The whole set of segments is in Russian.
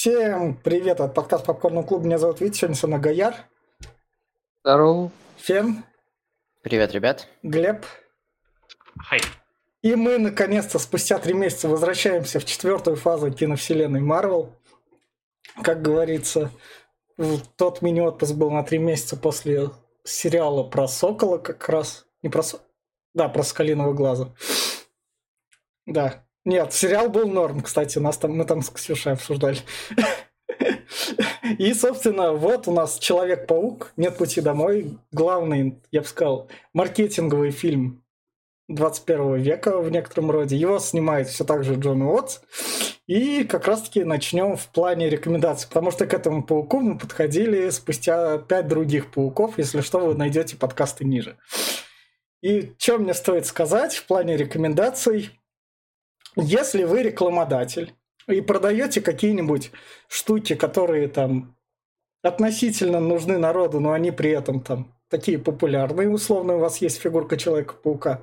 Всем привет от подкаста Попкорного клуба. Меня зовут Витя, сегодня со мной Гаяр. Здорово. Фен. Привет, ребят. Глеб. Хай. И мы, наконец-то, спустя три месяца возвращаемся в четвертую фазу киновселенной Марвел. Как говорится, тот мини-отпуск был на три месяца после сериала про Сокола как раз. Не про Сокола. Да, про Скалиного глаза. Да. Нет, сериал был норм, кстати, нас там, мы там с Ксюшей обсуждали. И, собственно, вот у нас Человек-паук, Нет пути домой. Главный, я бы сказал, маркетинговый фильм 21 века в некотором роде. Его снимает все так же Джон Уотс. И как раз-таки начнем в плане рекомендаций, потому что к этому пауку мы подходили спустя пять других пауков. Если что, вы найдете подкасты ниже. И что мне стоит сказать в плане рекомендаций? Если вы рекламодатель и продаете какие-нибудь штуки, которые там относительно нужны народу, но они при этом там такие популярные, условно, у вас есть фигурка Человека-паука,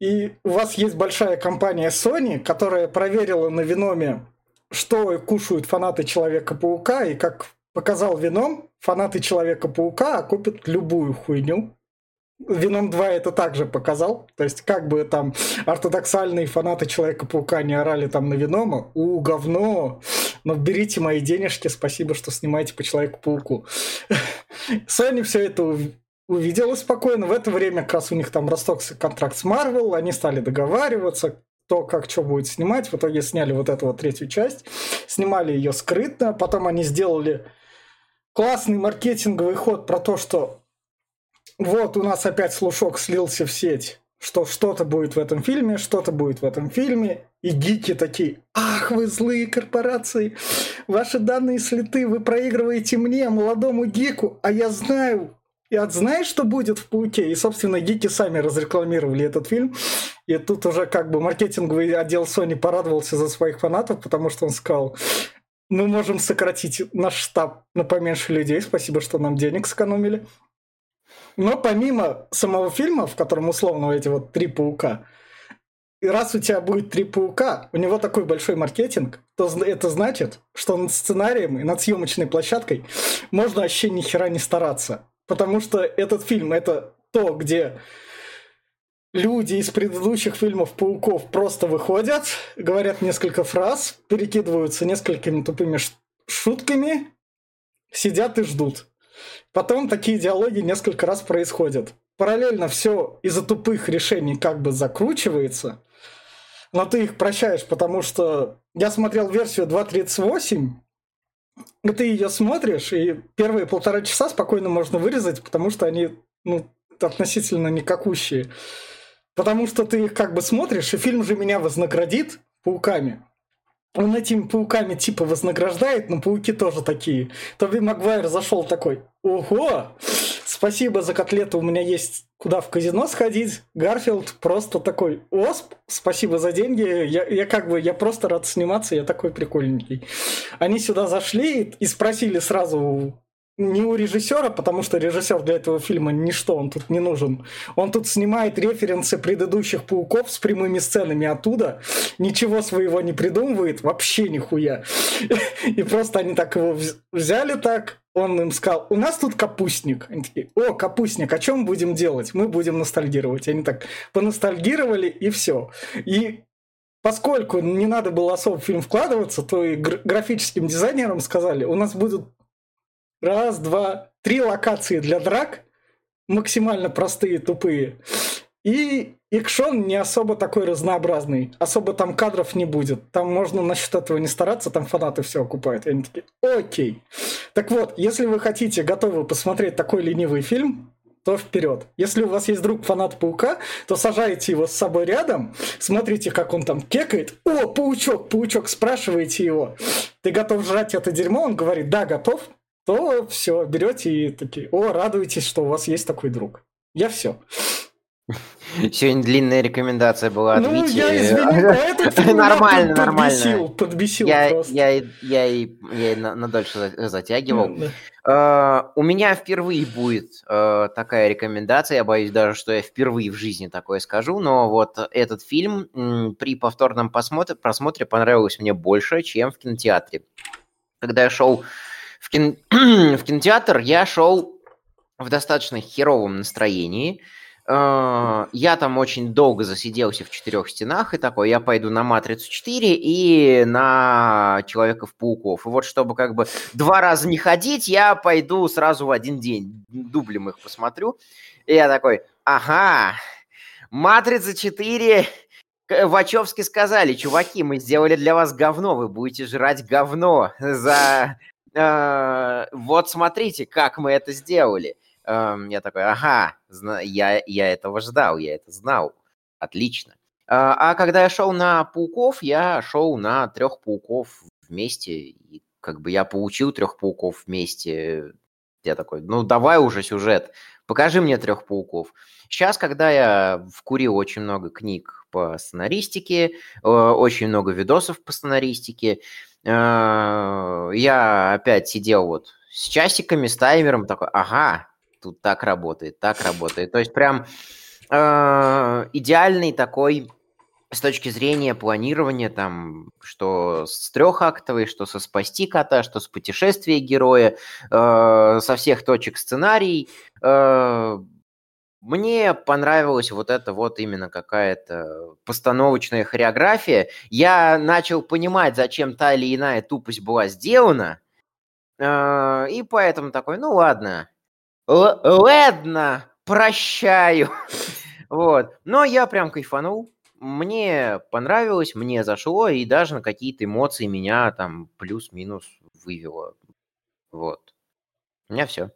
и у вас есть большая компания Sony, которая проверила на Веноме, что кушают фанаты Человека-паука, и как показал Веном, фанаты Человека-паука купят любую хуйню, Веном 2 это также показал. То есть, как бы там ортодоксальные фанаты Человека-паука не орали там на Венома, у, говно, но берите мои денежки, спасибо, что снимаете по Человеку-пауку. Sony все это увидела спокойно. В это время как раз у них там растокся контракт с Marvel, они стали договариваться, то, как что будет снимать. В итоге сняли вот эту вот третью часть, снимали ее скрытно, потом они сделали классный маркетинговый ход про то, что вот у нас опять слушок слился в сеть, что что-то будет в этом фильме, что-то будет в этом фильме, и гики такие, ах, вы злые корпорации, ваши данные слиты, вы проигрываете мне, молодому гику, а я знаю, и от знаешь, что будет в Пауке? И, собственно, гики сами разрекламировали этот фильм. И тут уже как бы маркетинговый отдел Sony порадовался за своих фанатов, потому что он сказал, мы можем сократить наш штаб на поменьше людей, спасибо, что нам денег сэкономили. Но помимо самого фильма, в котором условно эти вот три паука, и раз у тебя будет три паука, у него такой большой маркетинг, то это значит, что над сценарием и над съемочной площадкой можно вообще ни хера не стараться. Потому что этот фильм это то, где люди из предыдущих фильмов пауков просто выходят, говорят несколько фраз, перекидываются несколькими тупыми шутками, сидят и ждут. Потом такие диалоги несколько раз происходят. Параллельно все из-за тупых решений как бы закручивается, но ты их прощаешь, потому что я смотрел версию 2.38, и ты ее смотришь, и первые полтора часа спокойно можно вырезать, потому что они ну, относительно никакущие. Потому что ты их как бы смотришь, и фильм же меня вознаградит пауками он этими пауками типа вознаграждает, но пауки тоже такие. Тоби Магуайр зашел такой, ого, спасибо за котлету, у меня есть куда в казино сходить. Гарфилд просто такой, осп, спасибо за деньги, я, я как бы, я просто рад сниматься, я такой прикольненький. Они сюда зашли и спросили сразу не у режиссера, потому что режиссер для этого фильма ничто, он тут не нужен. Он тут снимает референсы предыдущих пауков с прямыми сценами оттуда, ничего своего не придумывает, вообще нихуя. И просто они так его взяли так, он им сказал, у нас тут капустник. Они такие, о, капустник, о чем будем делать? Мы будем ностальгировать. Они так поностальгировали, и все. И поскольку не надо было особо в фильм вкладываться, то и графическим дизайнерам сказали, у нас будут Раз, два, три локации для драк, максимально простые, тупые. И экшон не особо такой разнообразный. Особо там кадров не будет. Там можно насчет этого не стараться, там фанаты все окупают. И они такие, окей. Так вот, если вы хотите, готовы посмотреть такой ленивый фильм, то вперед. Если у вас есть друг фанат паука, то сажаете его с собой рядом, смотрите, как он там кекает. О, паучок, паучок, спрашиваете его. Ты готов жрать это дерьмо? Он говорит, да, готов то все, берете и такие, о, радуйтесь, что у вас есть такой друг. Я все. Сегодня длинная рекомендация была от Ну, Вити. я извини, но Нормально, нормально. подбесил, подбесил Я, просто. я, и- я, я и на, на дольше за- затягивал. Да. Э, У меня впервые будет э, такая рекомендация. Я боюсь даже, что я впервые в жизни такое скажу. Но вот этот фильм при повторном просмотре понравился мне больше, чем в кинотеатре. Когда я шел в, кин- в кинотеатр, я шел в достаточно херовом настроении. Э, Я там очень долго засиделся в четырех стенах и такой, я пойду на «Матрицу 4» и на «Человеков-пауков». И вот чтобы как бы два раза не ходить, я пойду сразу в один день, дублем их посмотрю. И я такой, ага, «Матрица 4», К- Вачовски сказали, чуваки, мы сделали для вас говно, вы будете жрать говно за... э, вот смотрите, как мы это сделали. Эм, Я такой, ага, я, я этого ждал, я это знал. Отлично. А а когда я шел на пауков, я шел на трех пауков вместе. И как бы я получил трех пауков вместе. Я такой, ну давай уже сюжет, покажи мне трех пауков. Сейчас, когда я вкурил очень много книг по сценаристике, э, очень много видосов по сценаристике, я опять сидел вот с часиками, с таймером, такой, ага, тут так работает, так работает. То есть прям э, идеальный такой с точки зрения планирования, там, что с трехактовой, что со спасти кота, что с путешествия героя, э, со всех точек сценарий. Э, мне понравилась вот эта вот именно какая-то постановочная хореография. Я начал понимать, зачем та или иная тупость была сделана. Э, И поэтому такой, ну ладно, Л- ладно, прощаю. Вот. Но я прям кайфанул. Мне понравилось, мне зашло, и даже на какие-то эмоции меня там плюс-минус вывело. Вот. У меня все.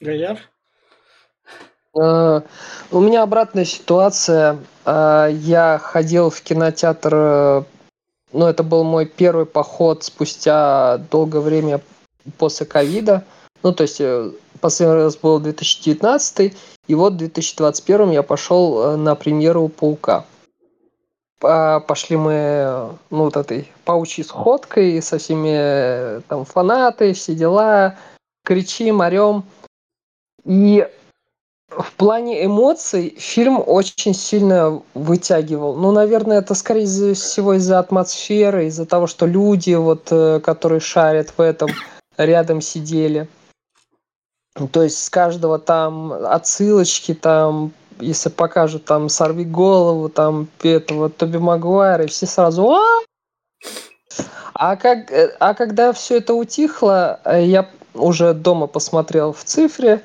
Гаяр? Э, У меня обратная ситуация. Э, Я ходил в кинотеатр, э, ну, это был мой первый поход спустя долгое время после ковида. Ну, то есть, последний раз был 2019, и вот в 2021 я пошел на премьеру «Паука». По- Пошли мы, ну, вот этой паучьей сходкой со всеми там фанаты, все дела, кричим, орем. И в плане эмоций фильм очень сильно вытягивал. Ну, наверное, это скорее всего из-за атмосферы, из-за того, что люди, вот, э, которые шарят в этом, рядом сидели. Ну, То есть с каждого там отсылочки, там, если покажут там «Сорви голову», там этого Тоби Магуайра, и все сразу «А!» А, как, э, а когда все это утихло, э, я уже дома посмотрел в цифре,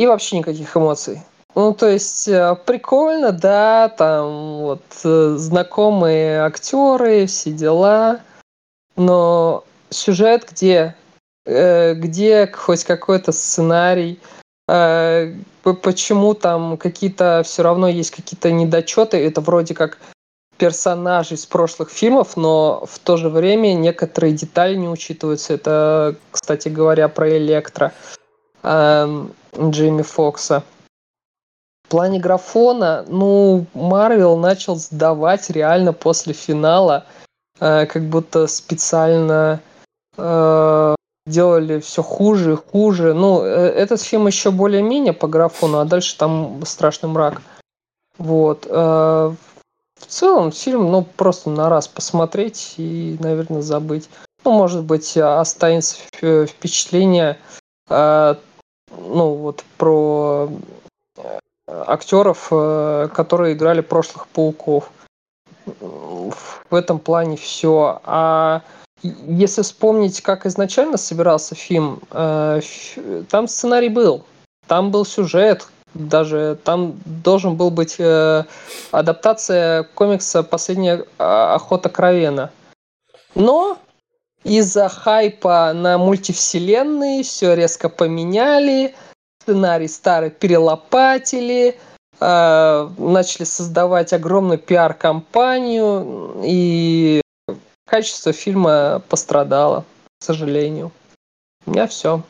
и вообще никаких эмоций. Ну, то есть, э, прикольно, да, там вот э, знакомые актеры, все дела, но сюжет где? Э, где хоть какой-то сценарий? Почему там какие-то все равно есть какие-то недочеты? Это вроде как персонажи из прошлых фильмов, но в то же время некоторые детали не учитываются. Это, кстати говоря, про Электро эм, Джейми Фокса. В плане графона, ну, Марвел начал сдавать реально после финала, э, как будто специально э, делали все хуже и хуже. Ну, э, этот фильм еще более-менее по графону, а дальше там страшный мрак. Вот. в целом фильм, ну, просто на раз посмотреть и, наверное, забыть. Ну, может быть, останется вп- впечатление, ну, вот про э, актеров, э, которые играли прошлых пауков. В этом плане все. А если вспомнить, как изначально собирался фильм, э, там сценарий был, там был сюжет, даже там должен был быть адаптация комикса «Последняя а, охота Кровена». Но из-за хайпа на мультивселенные все резко поменяли, сценарий старый перелопатили, э, начали создавать огромную пиар-компанию, и качество фильма пострадало, к сожалению. У меня все.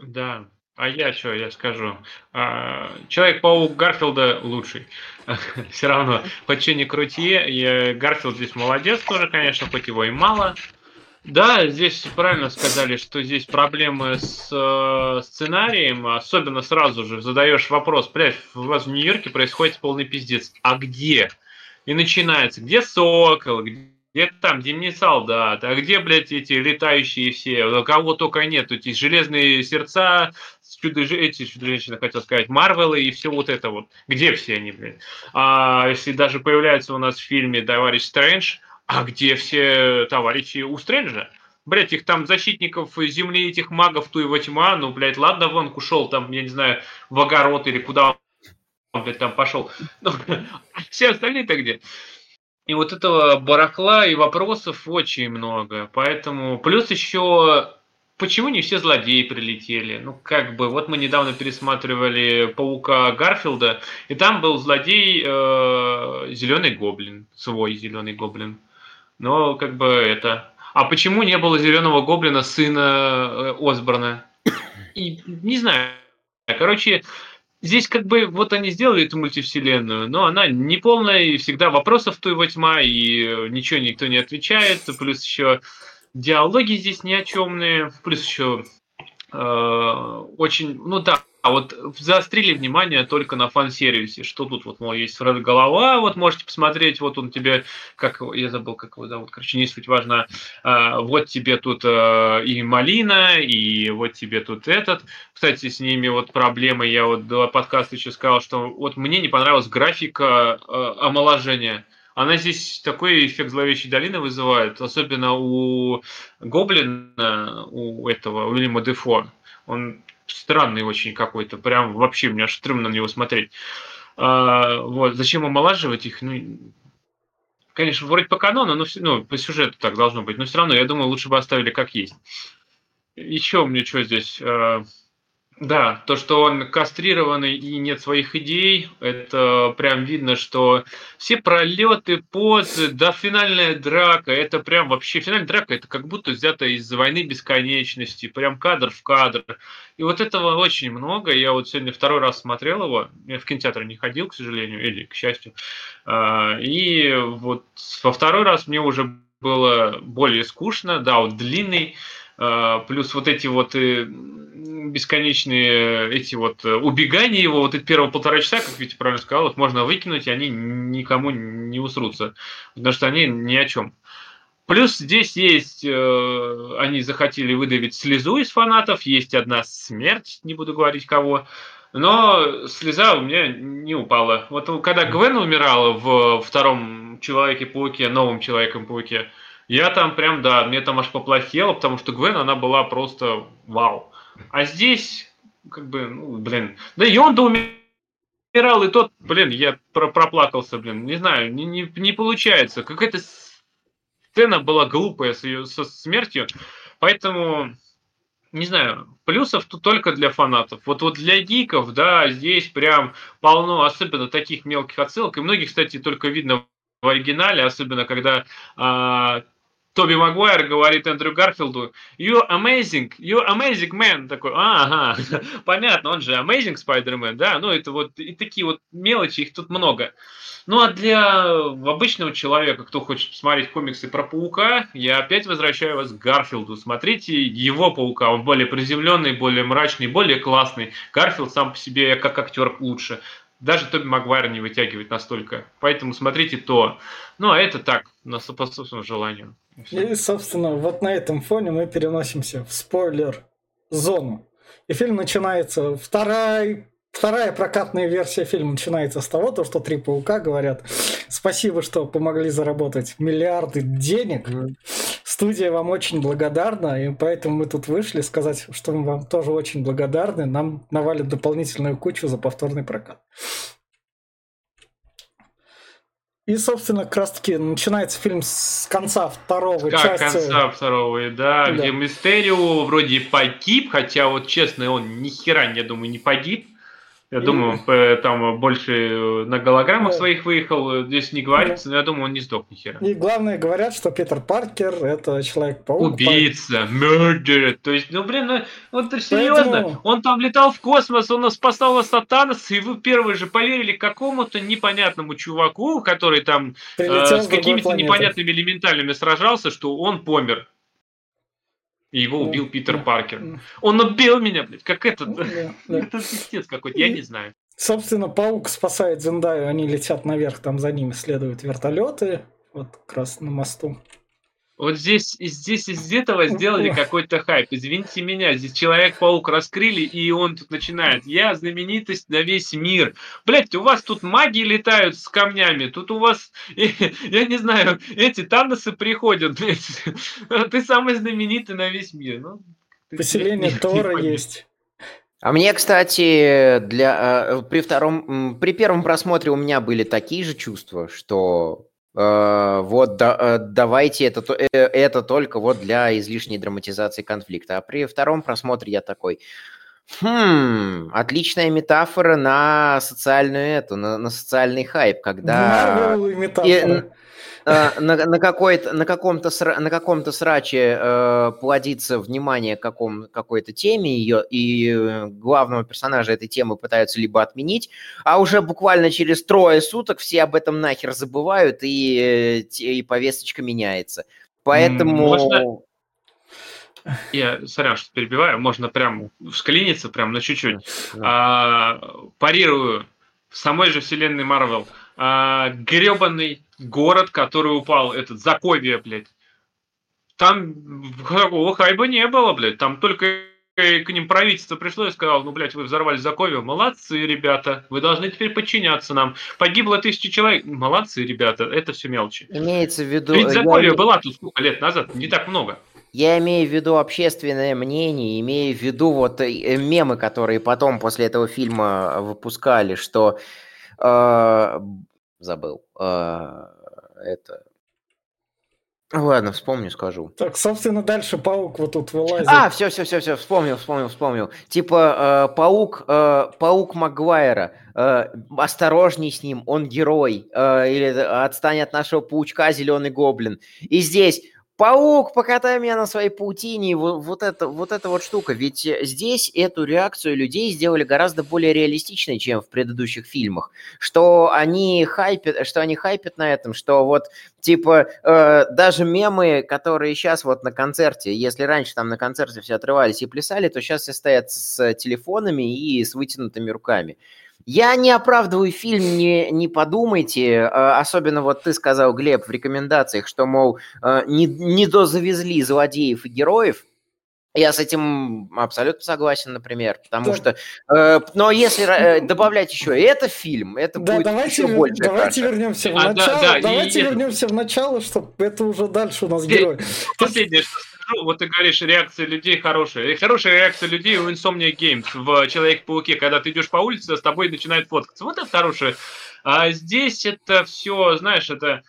Да, А я что, я скажу. А, Человек-паук Гарфилда лучший. Все равно, хоть что не крути, Гарфилд здесь молодец тоже, конечно, хоть его и мало. Да, здесь правильно сказали, что здесь проблемы с э, сценарием, особенно сразу же задаешь вопрос, блядь, у вас в Нью-Йорке происходит полный пиздец, а где? И начинается, где Сокол, где там, где не солдат, а где, блядь, эти летающие все, кого только нет, эти железные сердца, чудо эти чудо-женщины, хотел сказать, Марвелы и все вот это вот. Где все они, блядь? А если даже появляется у нас в фильме «Товарищ Стрэндж», а где все товарищи у Стрэнджа? Блять, их там защитников земли, этих магов, ту его тьма, ну, блядь, ладно, вон ушел там, я не знаю, в огород или куда он, блядь, там пошел. Ну, все остальные-то где? И вот этого барахла и вопросов очень много. Поэтому, плюс еще, почему не все злодеи прилетели? Ну, как бы, вот мы недавно пересматривали Паука Гарфилда, и там был злодей э, Зеленый Гоблин, свой Зеленый Гоблин. Но как бы это... А почему не было зеленого гоблина сына э, Осборна? И не знаю. Короче, здесь как бы вот они сделали эту мультивселенную, но она не полная, и всегда вопросов его тьма, и ничего никто не отвечает. Плюс еще диалоги здесь ни о чемные. Плюс еще э, очень, ну да, а вот заострили внимание только на фан-сервисе, что тут вот, мол, есть Фред Голова, вот можете посмотреть, вот он тебе, как, я забыл, как его зовут, короче, не суть важно, а, вот тебе тут а, и Малина, и вот тебе тут этот. Кстати, с ними вот проблемы, я вот до подкаста еще сказал, что вот мне не понравилась графика а, омоложения. Она здесь такой эффект зловещей долины вызывает, особенно у Гоблина, у этого Уильяма Дефо. Он странный очень какой-то, прям вообще мне аж стрёмно на него смотреть. А, вот, зачем омолаживать их? Ну, конечно, вроде по канону, но ну, по сюжету так должно быть, но все равно, я думаю, лучше бы оставили как есть. Еще мне что здесь? Да, то, что он кастрированный и нет своих идей, это прям видно, что все пролеты, позы, да, финальная драка, это прям вообще, финальная драка, это как будто взято из войны бесконечности, прям кадр в кадр. И вот этого очень много, я вот сегодня второй раз смотрел его, я в кинотеатр не ходил, к сожалению, или к счастью, а, и вот во второй раз мне уже было более скучно, да, вот длинный, плюс вот эти вот э, бесконечные эти вот э, убегания его, вот эти первые полтора часа, как Витя правильно сказал, их можно выкинуть, и они никому не усрутся, потому что они ни о чем. Плюс здесь есть, э, они захотели выдавить слезу из фанатов, есть одна смерть, не буду говорить кого, но слеза у меня не упала. Вот когда Гвен умирала в втором Человеке-пауке, новом Человеком-пауке, я там прям, да, мне там аж поплохело, потому что Гвен, она была просто вау. А здесь, как бы, ну, блин, да и он-то умирал, и тот, блин, я про проплакался, блин, не знаю, не, не, не получается. Какая-то сцена была глупая с ее со смертью, поэтому не знаю, плюсов тут только для фанатов. Вот, вот для гиков, да, здесь прям полно, особенно таких мелких отсылок. И многих, кстати, только видно в оригинале, особенно когда а, Тоби Магуайр говорит Эндрю Гарфилду, you amazing, you amazing man, такой, ага, понятно, он же amazing Spider-Man, да, ну это вот и такие вот мелочи, их тут много. Ну а для обычного человека, кто хочет посмотреть комиксы про Паука, я опять возвращаю вас к Гарфилду. Смотрите его Паука, он более приземленный, более мрачный, более классный. Гарфилд сам по себе как актер лучше даже Тоби Магуайр не вытягивает настолько. Поэтому смотрите то. Ну, а это так, на, по собственному желанию. И, собственно, вот на этом фоне мы переносимся в спойлер-зону. И фильм начинается, вторая, вторая прокатная версия фильма начинается с того, то, что три паука говорят, спасибо, что помогли заработать миллиарды денег. Студия вам очень благодарна, и поэтому мы тут вышли сказать, что мы вам тоже очень благодарны. Нам навалят дополнительную кучу за повторный прокат. И, собственно, как раз таки начинается фильм с конца второго как части. конца второго, да, да, где Мистерио вроде погиб, хотя вот честно, он ни хера, я думаю, не погиб. Я думаю, там больше э, на голограммах Да. своих выехал, э, здесь не говорится, но я думаю, он не сдох ни хера. И главное, говорят, что Питер Паркер это Человек-паук. Убийца, murder. То есть, ну блин, ну вот серьезно, Поэтому- он там летал в космос, он нас спасал от Сатаноса, и вы первые же поверили какому-то непонятному чуваку, который там э, Прилетел с какими-то непонятными элементалями сражался, что он помер. И его убил Питер да. Паркер. М, Он убил меня, блядь, как этот. да, да. Это пиздец какой-то, я не знаю. Собственно, паук спасает Зендаю, они летят наверх, там за ними следуют вертолеты. Вот как раз на мосту. Вот здесь, и здесь из этого сделали какой-то хайп. Извините меня, здесь Человек-паук раскрыли, и он тут начинает. Я знаменитость на весь мир. Блять, у вас тут маги летают с камнями, тут у вас, я не знаю, эти Таносы приходят. блядь. Ты самый знаменитый на весь мир. Ну, ты- Поселение не- не Тора пойми. есть. А мне, кстати, для э, при втором, при первом просмотре у меня были такие же чувства, что вот да- э, давайте это, то- э, это только вот для излишней драматизации конфликта. А при втором просмотре я такой, хм, отличная метафора на социальную эту, на, на социальный хайп, когда и метафора. Э, на, на, какой-то, на, каком-то на каком-то сраче э, плодится внимание к каком, какой-то теме, ее, и главного персонажа этой темы пытаются либо отменить, а уже буквально через трое суток все об этом нахер забывают, и, э, и повесточка меняется. Поэтому... можно- Я, сорян, что перебиваю, можно прям вклиниться прям на чуть-чуть. А, парирую в самой же вселенной Марвел. А, гребаный город, который упал, этот Заковия, блядь. Там такого хайба не было, блядь. Там только к ним правительство пришло и сказало, ну, блядь, вы взорвали Заковию. Молодцы, ребята. Вы должны теперь подчиняться нам. Погибло тысячи человек. Молодцы, ребята. Это все мелочи. Имеется в виду... Ведь я Заковия име- была тут сколько лет назад? Не так много. Я имею в виду общественное мнение, имею в виду вот э, мемы, которые потом после этого фильма выпускали, что э, забыл э, это. Ладно, вспомню, скажу. Так, собственно, дальше паук вот тут вылазит. А, все, все, все, все, вспомнил, вспомнил, вспомнил. Типа э, паук, э, паук Магуайра. э, осторожней с ним, он герой. э, или отстань от нашего паучка, зеленый гоблин. И здесь Паук, покатай меня на своей паутине, вот, вот, это, вот эта вот штука. Ведь э, здесь эту реакцию людей сделали гораздо более реалистичной, чем в предыдущих фильмах. Что они хайпят, что они хайпят на этом, что вот типа э, даже мемы, которые сейчас вот на концерте, если раньше там на концерте все отрывались и плясали, то сейчас все стоят с телефонами и с вытянутыми руками. Я не оправдываю фильм, не, не подумайте, э, особенно вот ты сказал, Глеб, в рекомендациях, что, мол, э, не, не дозавезли злодеев и героев. Я с этим абсолютно согласен, например, потому Так. что... э, но если э, добавлять еще и это фильм, это Да, будет давайте, еще больше давайте каша. вернемся в А, да, начало. да, и давайте это- вернемся в начало, чтобы это уже дальше у нас Теперь- герой. Последнее, что скажу, вот ты говоришь, реакция людей хорошая. И хорошая реакция людей у Insomnia Games в Человек-пауке, когда ты идешь по улице, с тобой начинает фоткаться. Вот это хорошее. А здесь это все, знаешь, это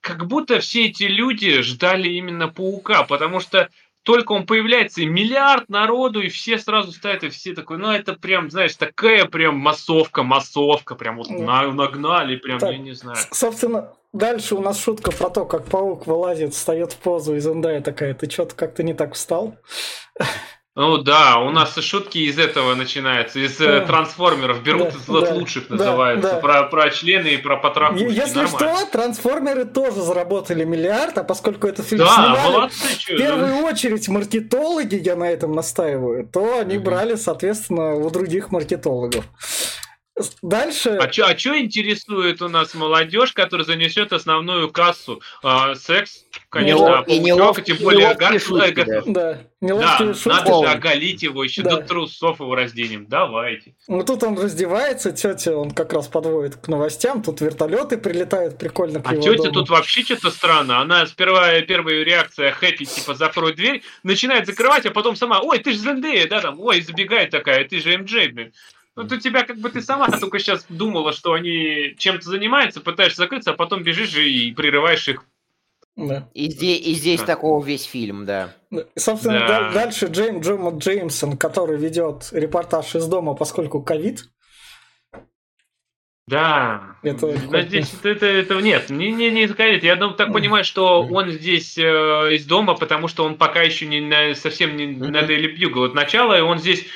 как будто все эти люди ждали именно паука, потому что только он появляется, и миллиард народу, и все сразу стоят, и все такой, ну это прям, знаешь, такая прям массовка, массовка, прям вот на- нагнали, прям, Так. я не знаю. Собственно, дальше у нас шутка про то, как паук вылазит, встает в позу, и Зендая такая, ты что-то как-то не так встал. Ну да, у нас и шутки из этого начинаются, из э, Да. трансформеров берут Да, из да, лучших да, называется, да. Про, про члены и про потрохушки. Е- Если Нормально. что, трансформеры тоже заработали миллиард, а поскольку это фильм Да, снимали, молодцы, в первую очередь маркетологи, я на этом настаиваю, то они Мгм. брали, соответственно, у других маркетологов. Дальше... А что а чё интересует у нас молодежь, которая занесет основную кассу? А, секс, конечно, а и паучок, неловкие- тем более неловкие шутки, э, да. Да, Да, шутки. надо же оголить его, еще Да. до трусов его разденем. Давайте. Ну тут он раздевается, тетя он как раз подводит к новостям, тут вертолеты прилетают прикольно к А его тетя дому. тут вообще что-то странно. Она сперва первая реакция хэппи, типа закрой дверь, начинает закрывать, а потом сама, ой, ты же Зендея, да, там, ой, забегает такая, ты же МД, блин. Вот у тебя как бы ты сама только сейчас думала, что они чем-то занимаются, пытаешься закрыться, а потом бежишь же и прерываешь их. Да. И здесь, и здесь Да. такого весь фильм, да. Да. И, собственно, Да. да- дальше Джейм Джома Джеймсон, который ведет репортаж из дома, поскольку ковид, Да. Это здесь это, это, это- нет, не, не, не исходит. Я думаю, так понимаю, что он здесь э, из дома, потому что он пока еще не на, совсем не на Daily Bugle от начала, и он здесь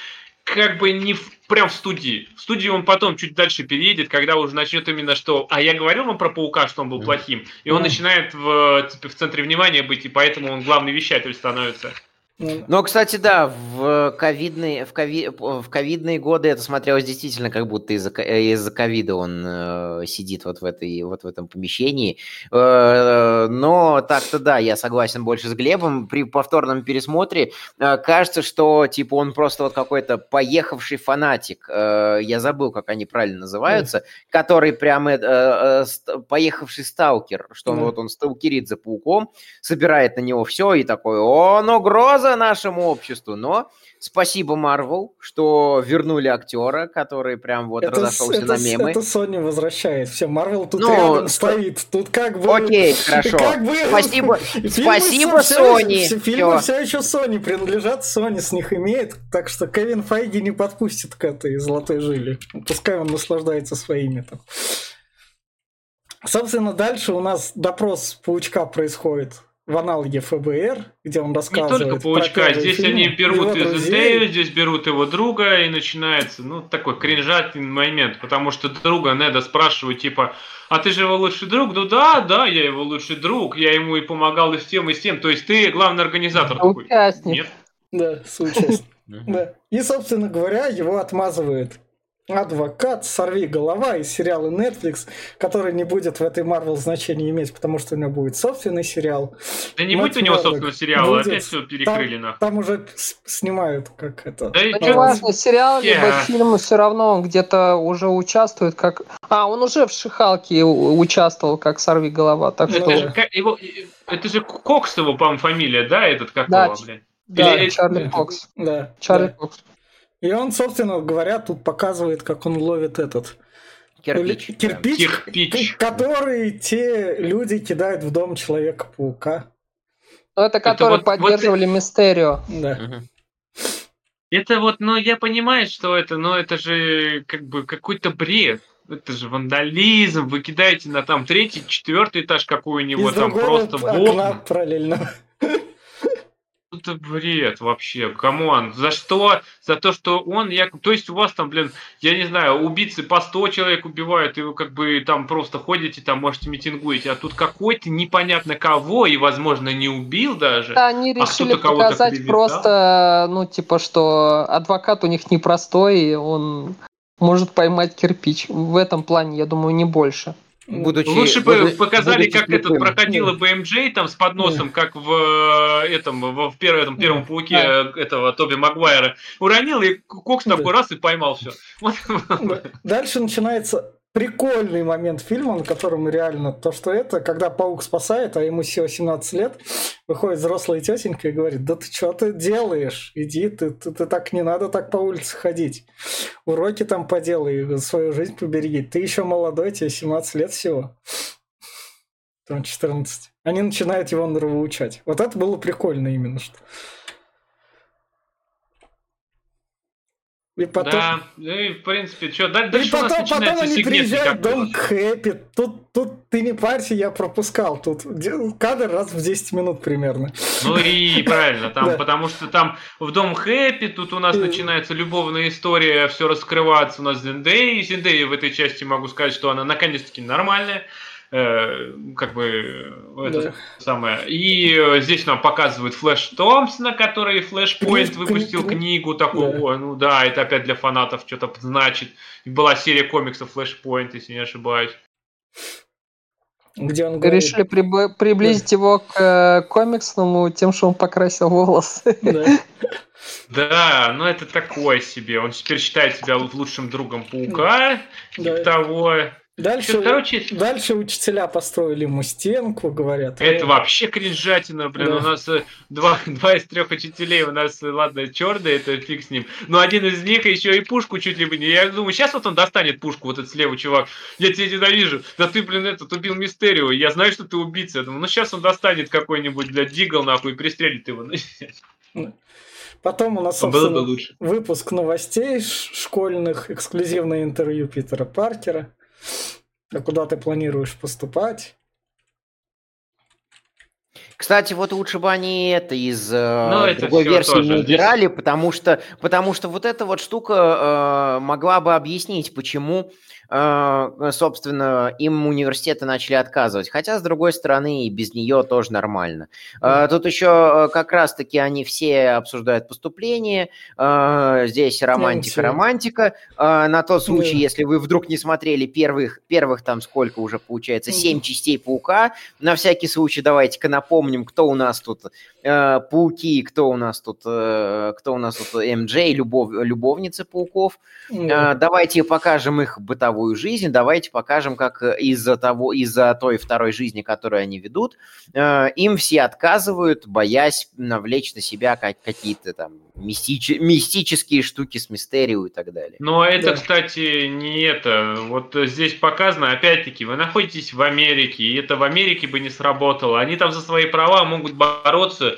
как бы не в, прям в студии. В студии он потом чуть дальше переедет, когда уже начнет именно что... А я говорил вам про Паука, что он был плохим. И он начинает в, типа, в центре внимания быть, и поэтому он главный вещатель становится. Ну, Но, кстати, да, в ковидные, в, кови- в ковидные годы это смотрелось действительно, как будто из-за, э, из-за ковида он э, сидит вот в, этой, вот в этом помещении. Э, но так-то да, я согласен больше с Глебом. При повторном пересмотре э, кажется, что типа он просто вот какой-то поехавший фанатик. Э, я забыл, как они правильно называются, который прям э, э, поехавший сталкер, что он Да. вот он сталкерит за пауком, собирает на него все и такой, он угроза нашему обществу. Но спасибо Марвел, что вернули актера, который прям вот это, разошелся это, на мемы. это Sony возвращает. Все, Марвел тут Ну, рядом стоит. Тут как бы... Окей, хорошо. Как бы, Спасибо, фильмы спасибо, все- все- Sony. все- Фильмы Всё. все еще Sony принадлежат, Sony с них имеет, так что Кевин Файги не подпустит к этой золотой жиле. Пускай он наслаждается своими там. Собственно, дальше у нас допрос Паучка происходит в аналоге ФБР, где он Не рассказывает только про Паучка, здесь фильм, они берут из. Эндею, здесь берут его друга, и начинается, ну, такой кринжатный момент, потому что друга Неда спрашивают, типа, а ты же его лучший друг? Ну да, да, я его лучший друг, я ему и помогал и с тем, и с тем, то есть ты главный организатор такой. Участник. Нет? Да, соучастник. Да. И, собственно говоря, его отмазывает адвокат «Сорви голова» из сериала Netflix, который не будет в этой Марвел значения иметь, потому что у него будет собственный сериал. Да не будет у него собственного сериала, будет. опять все перекрыли нахуй. Там уже с- снимают, как это. Да и Ну, чё- неважно, сериал либо Я. фильм, все равно он где-то уже участвует как... А, он уже в «Шихалке» участвовал как «Сорви голова», так что... Это же, как- его, это же Кокс его, по-моему, фамилия, да, этот как Да, его, блядь? Да, Или- Чарли Фокс. Да. Чарли да. Фокс. И он, собственно говоря, тут показывает, как он ловит этот Кирпич. Кирпич, Кирпич. к- который те люди кидают в дом Человека-паука. Ну, это которые вот- вот поддерживали Мистерио. Да. Да. Мгм. Это вот, ну, я понимаю, что это, но это же как бы какой-то бред. Это же вандализм. Вы кидаете на там третий, четвертый этаж какой-нибудь, Из там просто окна бомб. параллельно. Это бред вообще. Come on. За что? За то, что он якобы... То есть у вас там, блин, я не знаю, убийцы по 100 человек убивают, и вы как бы там просто ходите, там, можете митингуете, а тут какой-то непонятно кого, и, возможно, не убил даже. Да, они А решили кого-то показать привязал? просто, ну, типа, что адвокат у них непростой, и он может поймать кирпич. В этом плане, я думаю, не больше. Будучи, Лучше бы показали, будучи как этот слепым. проходила БМД там с подносом, как в э, этом в, в первом, этом, первом пауке Да. э, этого Тоби Магуайра. Уронил, и Кокс Да. такой раз и поймал все. Да. Дальше начинается прикольный момент фильма, на котором реально то, что это, когда паук спасает, а ему всего 17 лет, выходит взрослая тетенька и говорит, да ты что ты делаешь? Иди, ты, ты, ты так не надо так по улице ходить. Уроки там поделай, свою жизнь побереги. Ты еще молодой, тебе 17 лет всего. Там 14. Они начинают его нравоучать. Вот это было прикольно именно что. И потом... Да, ну и в принципе, что, И дальше нас потом, потом они приезжают в дом к Хэппи. Тут, тут ты не парься, я пропускал. Тут кадр раз в 10 минут примерно. Ну и правильно, там, Да. потому что там в дом Хэппи, тут у нас И- начинается любовная история, все раскрывается у нас Зендей. Зендей в этой части могу сказать, что она наконец-таки нормальная. Э, как бы э, это Да. самое. И э, здесь нам показывают Флэш Томпсона, который Книг- выпустил книг- книгу такую. Да. Ну да, это опять для фанатов что-то значит. И была серия комиксов Flashpoint, если не ошибаюсь. Где он говорит... Решили приб- приблизить его к э, комиксному тем, что он покрасил волосы. Да. Да, ну это такое себе. Он теперь считает себя лучшим другом паука. Типа Да. того. Дальше, Короче, дальше учителя построили ему стенку, говорят. это «Э, вообще кринжатина, блин. Да. У нас э, два, два из трех учителей, у нас, э, ладно, черный, это фиг с ним. Но один из них еще и пушку чуть ли бы не. Я думаю, сейчас вот он достанет пушку, вот этот слева чувак. Я тебя ненавижу. Да ты, блин, этот убил Мистерио. Я знаю, что ты убийца. Я думаю, ну сейчас он достанет какой-нибудь, для дигл, нахуй, и пристрелит его. Потом у нас, Было бы собственно, лучше. выпуск новостей школьных, эксклюзивное интервью Питера Паркера. А куда ты планируешь поступать? Кстати, вот лучше бы они это из э, Ну, это другой версии тоже не убирали, потому что, потому что вот эта вот штука э, могла бы объяснить, почему, э, собственно, им университеты начали отказывать. Хотя, с другой стороны, и без нее тоже нормально. Э, тут еще э, как раз-таки они все обсуждают поступление. э, здесь романтика, романтика. Э, на тот случай, если вы вдруг не смотрели первых, первых там сколько уже получается, семь частей Паука, на всякий случай давайте-ка напомним, кто у нас тут э, пауки, кто у нас тут, э, кто у нас тут МД, любов, любовницы пауков. Э, давайте покажем их бытовую жизнь, давайте покажем, как из-за того, из-за той второй жизни, которую они ведут, э, им все отказывают, боясь навлечь на себя как- какие-то там мистич- мистические штуки с мистерией и так далее. Но это, Да. кстати, не это. Вот э, здесь показано, опять-таки, вы находитесь в Америке, и это в Америке бы не сработало. Они там за свои права могут бороться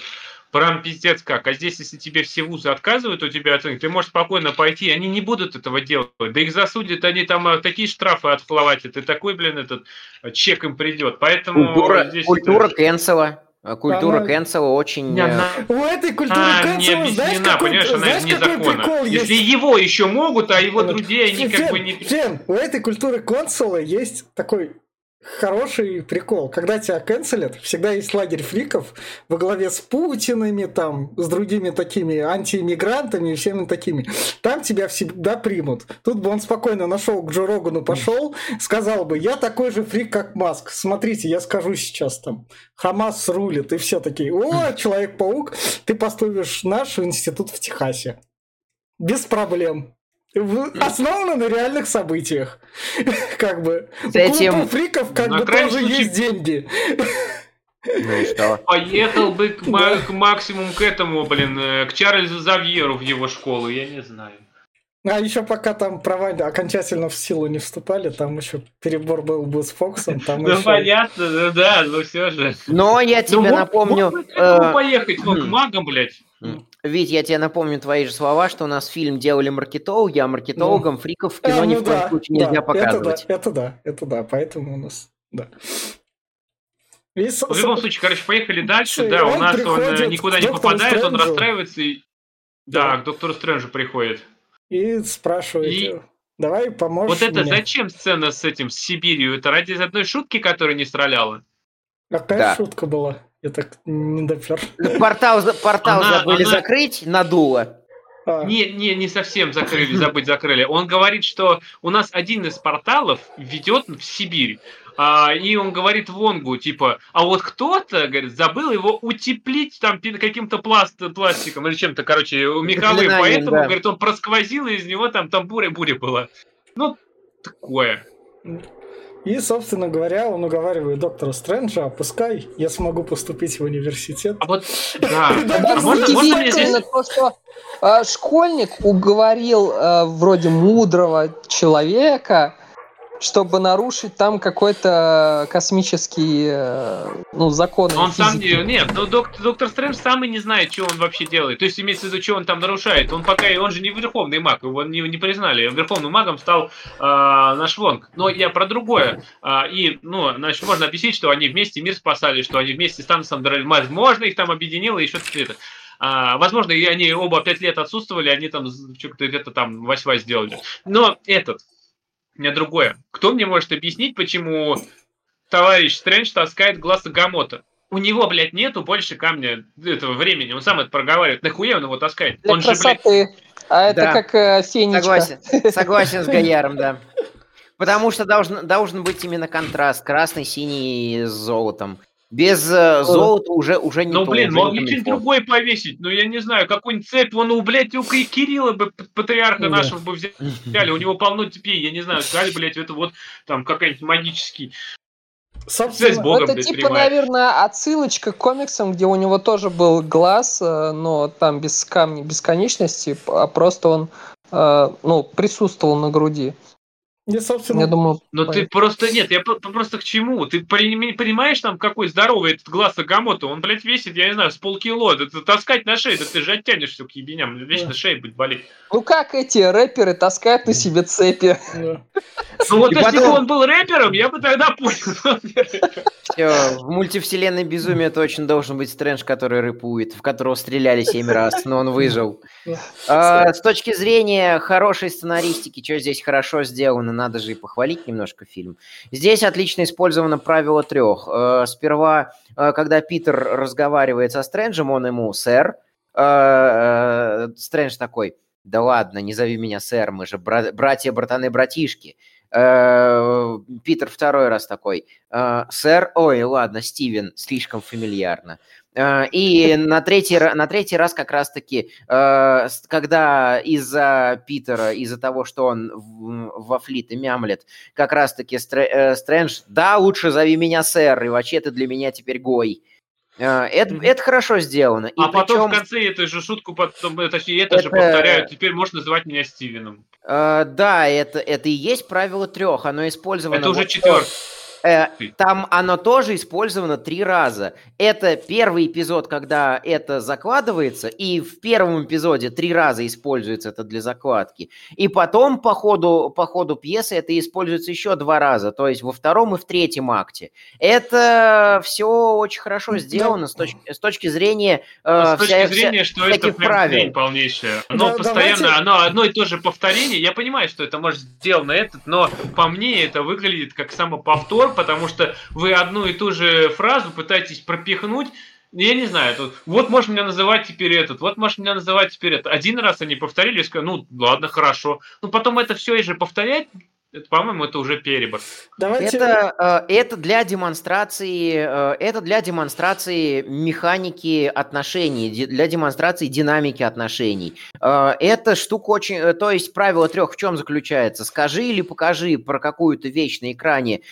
прям пиздец как. А здесь, если тебе все вузы отказывают у тебя оценки, ты можешь спокойно пойти, они не будут этого делать. Да их засудят, они там э, такие штрафы отплаватят, и такой, блин, этот э, чек им придет. Поэтому Культура, здесь культура это- кэнсела. Э, Культура Она- кэнсела очень... Не, э, она- У этой культуры А, не канцела, знаешь, какой, понимаешь, она знаешь, какой прикол Если есть? его еще могут, а его друзей они как бы не... Фен, у этой культуры консула есть такой хороший прикол. Когда тебя канцелят, всегда есть лагерь фриков во главе с Путинами, там, с другими такими антииммигрантами и всеми такими. Там тебя всегда примут. Тут бы он спокойно нашел к Джо Рогану, пошел, сказал бы, я такой же фрик, как Маск. Смотрите, я скажу сейчас там, Хамас рулит, и все такие, о, Человек-паук, ты поступишь в наш институт в Техасе. Без проблем. Основано на реальных событиях. Как бы. Этим- У группы фриков как На бы тоже случай- есть деньги. Ну и что? Поехал бы к, Да. к максимум к этому, блин, э, к Чарльзу Завьеру в его школу, я не знаю. А еще пока там права окончательно в силу не вступали, там еще перебор был бы с Фоксом. Там Ну еще- понятно, да, да, но все же. Но я тебе Ну, мог- напомню... мог этому э, поехать, ну, к хм. магам, блядь. Вить, я тебе напомню твои же слова, что у нас фильм делали маркетологи, а маркетологам фриков в кино А, ни ну в коем да, случае да, нельзя показывать. Это да, это да, это да, поэтому у нас, да. И В любом случае, короче, поехали дальше. И Да, у он нас он э, никуда не попадает, он Стрэнджу. расстраивается и... Да, к доктору Стрэнджу приходит. И спрашивает, И- давай поможешь Вот это мне. зачем сцена с этим, с Сибирью? Это ради одной шутки, которая не стреляла? Опять Да. шутка была, я так не допер. Портал, за- портал Она- забыли она- закрыть, надуло. А, Не, не, не совсем закрыли, забыть закрыли. Он говорит, что у нас один из порталов ведет в Сибирь. А, и он говорит Вонгу, типа, а вот кто-то, говорит, забыл его утеплить там каким-то пласт, пластиком или чем-то, короче, меховым. Поэтому, да. говорит, он просквозил, и из него там, там буря-буря была. Ну, такое. И, собственно говоря, он уговаривает доктора Стрэнджа, а пускай я смогу поступить в университет. А вот, да. А можно, удивительно, можно мне здесь... Удивительно то, что э, школьник уговорил э, вроде мудрого человека, чтобы нарушить там какой-то космический э, ну, закон. Он сам не... Нет, но доктор, доктор Стрэндж сам и не знает, что он вообще делает. То есть имеется в виду, что он там нарушает. Он пока... Он же не верховный маг, его не, не признали. Верховным магом стал а, наш Вонг. Но я про другое. А, и, ну, значит, можно объяснить, что они вместе мир спасали, что они вместе с Таносом драли. Возможно, их там объединило и что-то. А, возможно, и они оба пять лет отсутствовали, они там что-то где-то там восьмая сделали. Но этот, у меня другое. Кто мне может объяснить, почему товарищ Стрэндж таскает глаз Агамота? У него, блядь, нету больше камня этого времени. Он сам это проговаривает. Нахуя он его таскает? Для он же, блядь, красоты. А это Да. как э, фенечка. Согласен, согласен с Гаяром, да. Потому что должен, должен быть именно контраст. Красный, синий с золотом. Без э, золота уже, уже не ну, то, блин, мог что-нибудь другое повесить. Ну, я не знаю, какую-нибудь цепь. Он, у, блядь, у Ки- Кирилла бы, патриарха Да. нашего бы взяли. У него полно цепей. Я не знаю, сказали, блядь, это вот там какой-нибудь магический. Собственно, Богом, это блядь, типа, прямая. наверное, отсылочка к комиксам, где у него тоже был глаз, э, но там без камня бесконечности, а просто он э, ну, присутствовал на груди. Я, собственно, Я думаю, Но ты просто, нет, я просто к чему? Ты пони- понимаешь, там, какой здоровый этот глаз Агамото? Он, блядь, весит, я не знаю, с полкило. Да ты таскать на шее, да ты же оттянешься к ебеням. Вечно Да. шея будет болеть. ну как эти рэперы таскают на себе цепи? да. Ну вот если бы он был рэпером, я бы тогда понял. Всё, в мультивселенной безумия точно должен быть Стрэндж, который рыпует, в которого стреляли семь раз, но он выжил. А, С точки зрения хорошей сценаристики, что здесь хорошо сделано, надо же и похвалить немножко фильм. Здесь отлично использовано правило трех. Э, Сперва, э, когда Питер разговаривает со Стрэнджем, он ему «сэр», Э, Стрэндж такой, да ладно, не зови меня сэр, мы же бра- братья, братаны, братишки. Питер второй раз такой, «Э, сэр, ой, ладно, Стивен, слишком фамильярно. Э, И на третий, на третий раз как раз-таки, э, когда из-за Питера, из-за того, что он во флит и мямлет, как раз-таки э, Стрэндж, да, лучше зови меня сэр, и вообще ты для меня теперь гой. Это, это хорошо сделано. И А потом в причем- конце эту же шутку, потом, точнее, это, же Это- повторяют. Теперь можешь называть меня Стивеном. Э, да, это, это и есть правило трех. Оно использовано. Это уже вот. Э, там оно тоже использовано три раза. Это первый эпизод, когда это закладывается, и в первом эпизоде три раза используется это для закладки. И потом по ходу, по ходу пьесы это используется еще два раза, то есть во втором и в третьем акте. Это все очень хорошо Да. сделано с точки, с точки зрения... э, Ну, с точки вся- зрения, вся- что это прям полнейшая. Оно Да, постоянно, давайте- оно одно и то же повторение. Я понимаю, что это может сделано этот, но по мне это выглядит как самоповтор, потому что вы одну и ту же фразу пытаетесь пропихнуть. Я не знаю, тут, вот можешь меня называть теперь этот, вот можешь меня называть теперь это. Один раз они повторили, и сказали, ну ладно, хорошо. Но потом это все и же повторять, это, по-моему, это уже перебор. Давайте... Это, э, это для демонстрации, э, это для демонстрации механики отношений, для демонстрации динамики отношений. Э, Эта штука очень, то есть правило трех в чем заключается? Скажи или покажи про какую-то вещь на экране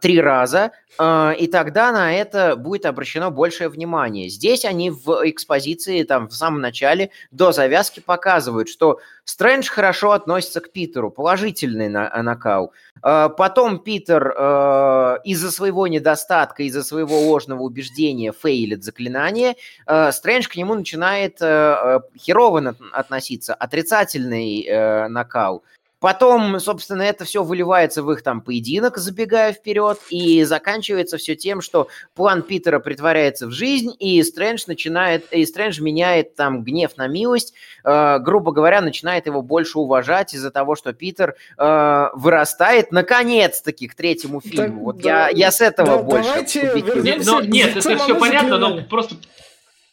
три раза, и тогда на это будет обращено большее внимание. Здесь они в экспозиции, там, в самом начале, до завязки показывают, что Стрэндж хорошо относится к Питеру, положительный на, накал. Э, Потом Питер э, из-за своего недостатка, из-за своего ложного убеждения фейлит заклинание. Э, Стрэндж к нему начинает херово относиться, отрицательный э, накал. Потом, собственно, это все выливается в их там поединок, забегая вперед, и заканчивается все тем, что план Питера притворяется в жизнь, и Стрэндж начинает, и Стрэндж меняет там гнев на милость, э, грубо говоря, начинает его больше уважать из-за того, что Питер э, вырастает наконец-таки к третьему фильму. вот да, я, я с этого да, больше. давайте убедился. вернем- Не- но- к нет, это все понятно, но просто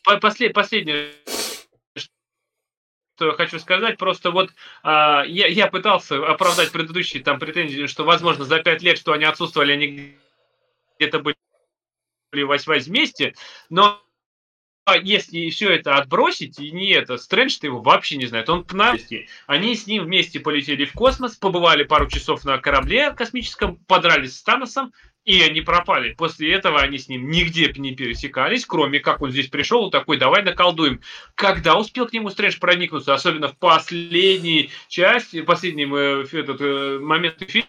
по- после- последнее, что я хочу сказать, просто вот а, я, я пытался оправдать предыдущие там претензии, что, возможно, за пять лет, что они отсутствовали, они где-то были вместе, но а если все это отбросить, и не это, Стрэндж-то его вообще не знает, он на Они с ним вместе полетели в космос, побывали пару часов на корабле космическом, подрались с Таносом, и они пропали. После этого они с ним нигде не пересекались, кроме как он здесь пришел такой, давай наколдуем. Когда успел к нему Стрэндж проникнуться, особенно в последней части, последнем э, этот, э, момент фильма,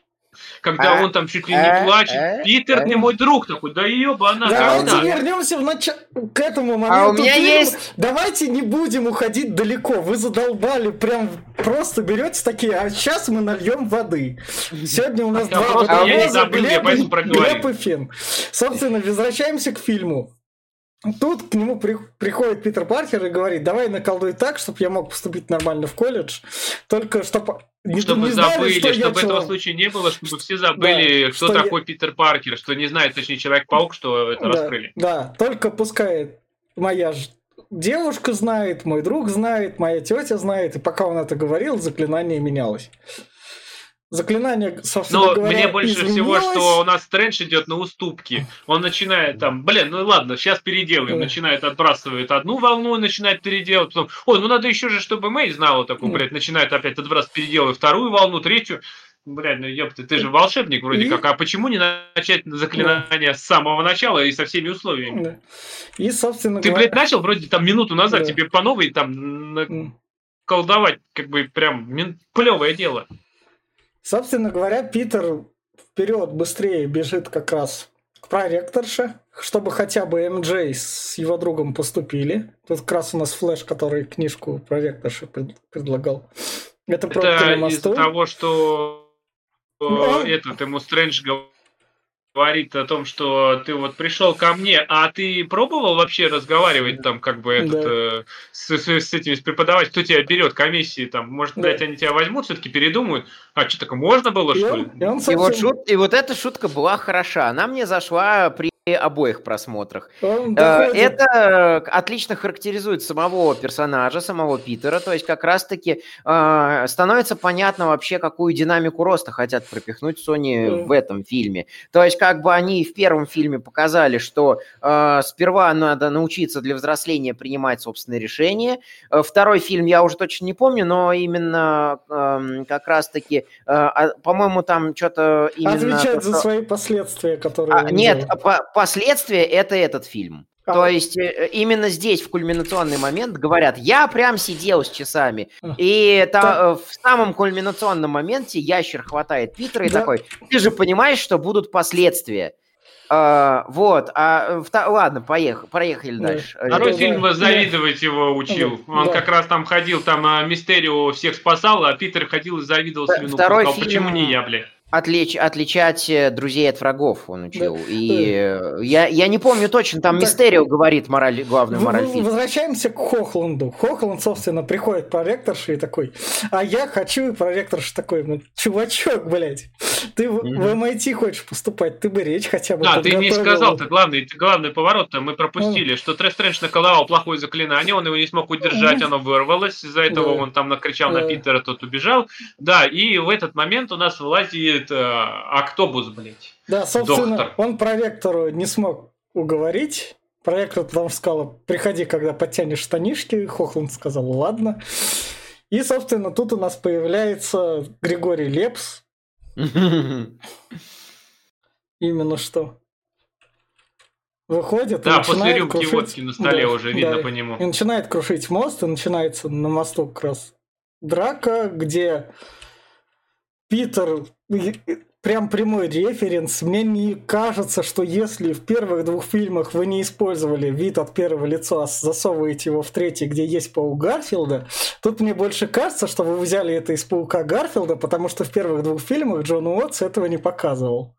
когда А, он там чуть ли а, не плачет. а, Питер, а. ты мой друг такой, да ебана, Давайте когда? вернемся в нач... к этому моменту. А у меня фильма. есть- Давайте не будем уходить далеко. Вы задолбали, прям просто берете такие, а сейчас мы нальем воды. Сегодня у нас Я два просто- я не забыл, я Глеб, проговорил. Глеб и Фин. Собственно, возвращаемся к фильму. Тут к нему при- приходит Питер Паркер и говорит, давай наколдуй так, чтобы я мог поступить нормально в колледж, только чтобы не, чтобы не знали, забыли, что я чтобы этого человек». случая не было, чтобы все забыли, Да, кто что я- такой Питер Паркер, что не знает, точнее, Человек-паук, что это да, раскрыли. Да, только пускай моя девушка знает, мой друг знает, моя тетя знает, и пока он это говорил, заклинание менялось. Заклинание, собственно Но говоря, мне больше всего, изменилось. что у нас Стрэндж идет на уступки. Он начинает там, блин, ну ладно, сейчас переделаем. Да. Начинает отбрасывает одну волну, начинает переделывать. Потом, ой, ну надо еще же, чтобы Мэй знала такую, Да. блядь, начинает опять отбрасывать, переделывать вторую волну, третью. Блядь, ну ёпта, ты же волшебник вроде И- как, а почему не начать заклинание с самого начала и со всеми условиями? Да. И, собственно Ты, говоря... блядь, начал вроде там минуту назад, Да. тебе по новой там колдовать, как бы прям плевое дело. Собственно говоря, Питер вперед быстрее бежит как раз к проректорше, чтобы хотя бы МД с его другом поступили. Тут как раз у нас Флэш, который книжку проректорши пред- предлагал. Это, Это из-за того, что ну, этот ему Стрэндж говорит о том, что ты вот пришел ко мне, а ты пробовал вообще разговаривать там как бы этот, да. э, с, с, с этими с преподавателем, кто тебя берет, комиссии там, может, да. блядь, они тебя возьмут, все-таки передумают, а что, так можно было, и что он, ли? И, он совсем... и, вот шут, и вот эта шутка была хороша, она мне зашла при обоих просмотрах. Э, это отлично характеризует самого персонажа, самого Питера, то есть как раз-таки э, становится понятно вообще, какую динамику роста хотят пропихнуть Sony в этом фильме. То есть как бы они в первом фильме показали, что э, сперва надо научиться для взросления принимать собственные решения. Второй фильм я уже точно не помню, но именно э, как раз-таки, э, по-моему, там что-то именно... Отвечать за свои последствия, которые... А, нет, по последствия это этот фильм. А. То есть э, именно здесь в кульминационный момент говорят, я прям сидел с часами, и та, э, в самом кульминационном моменте ящер хватает Питера и да. такой, ты же понимаешь, что будут последствия. А, вот, а ладно, поехали, проехали да. дальше. Второй фильм да. завидовать его учил. Он да. как раз там ходил, там а, Мистерио всех спасал, а Питер ходил и завидовал слюну. Второй фильм... почему не я, бля? Отлич, отличать э, друзей от врагов он учил. Да, и да. Я, я не помню точно, там так, Мистерио говорит мораль, главную мораль фильма. Возвращаемся к Хохланду. Хохланд, собственно, приходит проректорша и такой, а я хочу, и проректорша такой, ну, чувачок, блядь, ты в, mm-hmm. в MIT хочешь поступать, ты бы речь хотя бы Да, ты не сказал, ты главный, главный поворот-то мы пропустили, mm-hmm. что Трес Стрэндж наколовал плохое заклинание, он его не смог удержать, mm-hmm. оно вырвалось, из-за этого он там накричал на Питера, тот убежал. Да, и в этот момент у нас вылазит будет э, Октобус, блядь. Да, собственно, Доктор. он проректору не смог уговорить. Проректор потому что сказал, приходи, когда подтянешь штанишки. Хохланд сказал, ладно. И, собственно, тут у нас появляется Григорий Лепс. Именно что. Выходит да, после рюмки крушить... водки на столе да, уже видно да, по нему. И начинает крушить мост, и начинается на мосту как раз драка, где Питер, прям прямой референс. Мне не кажется, что если в первых двух фильмах вы не использовали вид от первого лица, а засовываете его в третий, где есть паук Гарфилда, тут мне больше кажется, что вы взяли это из паука Гарфилда, потому что в первых двух фильмах Джон Уотс этого не показывал.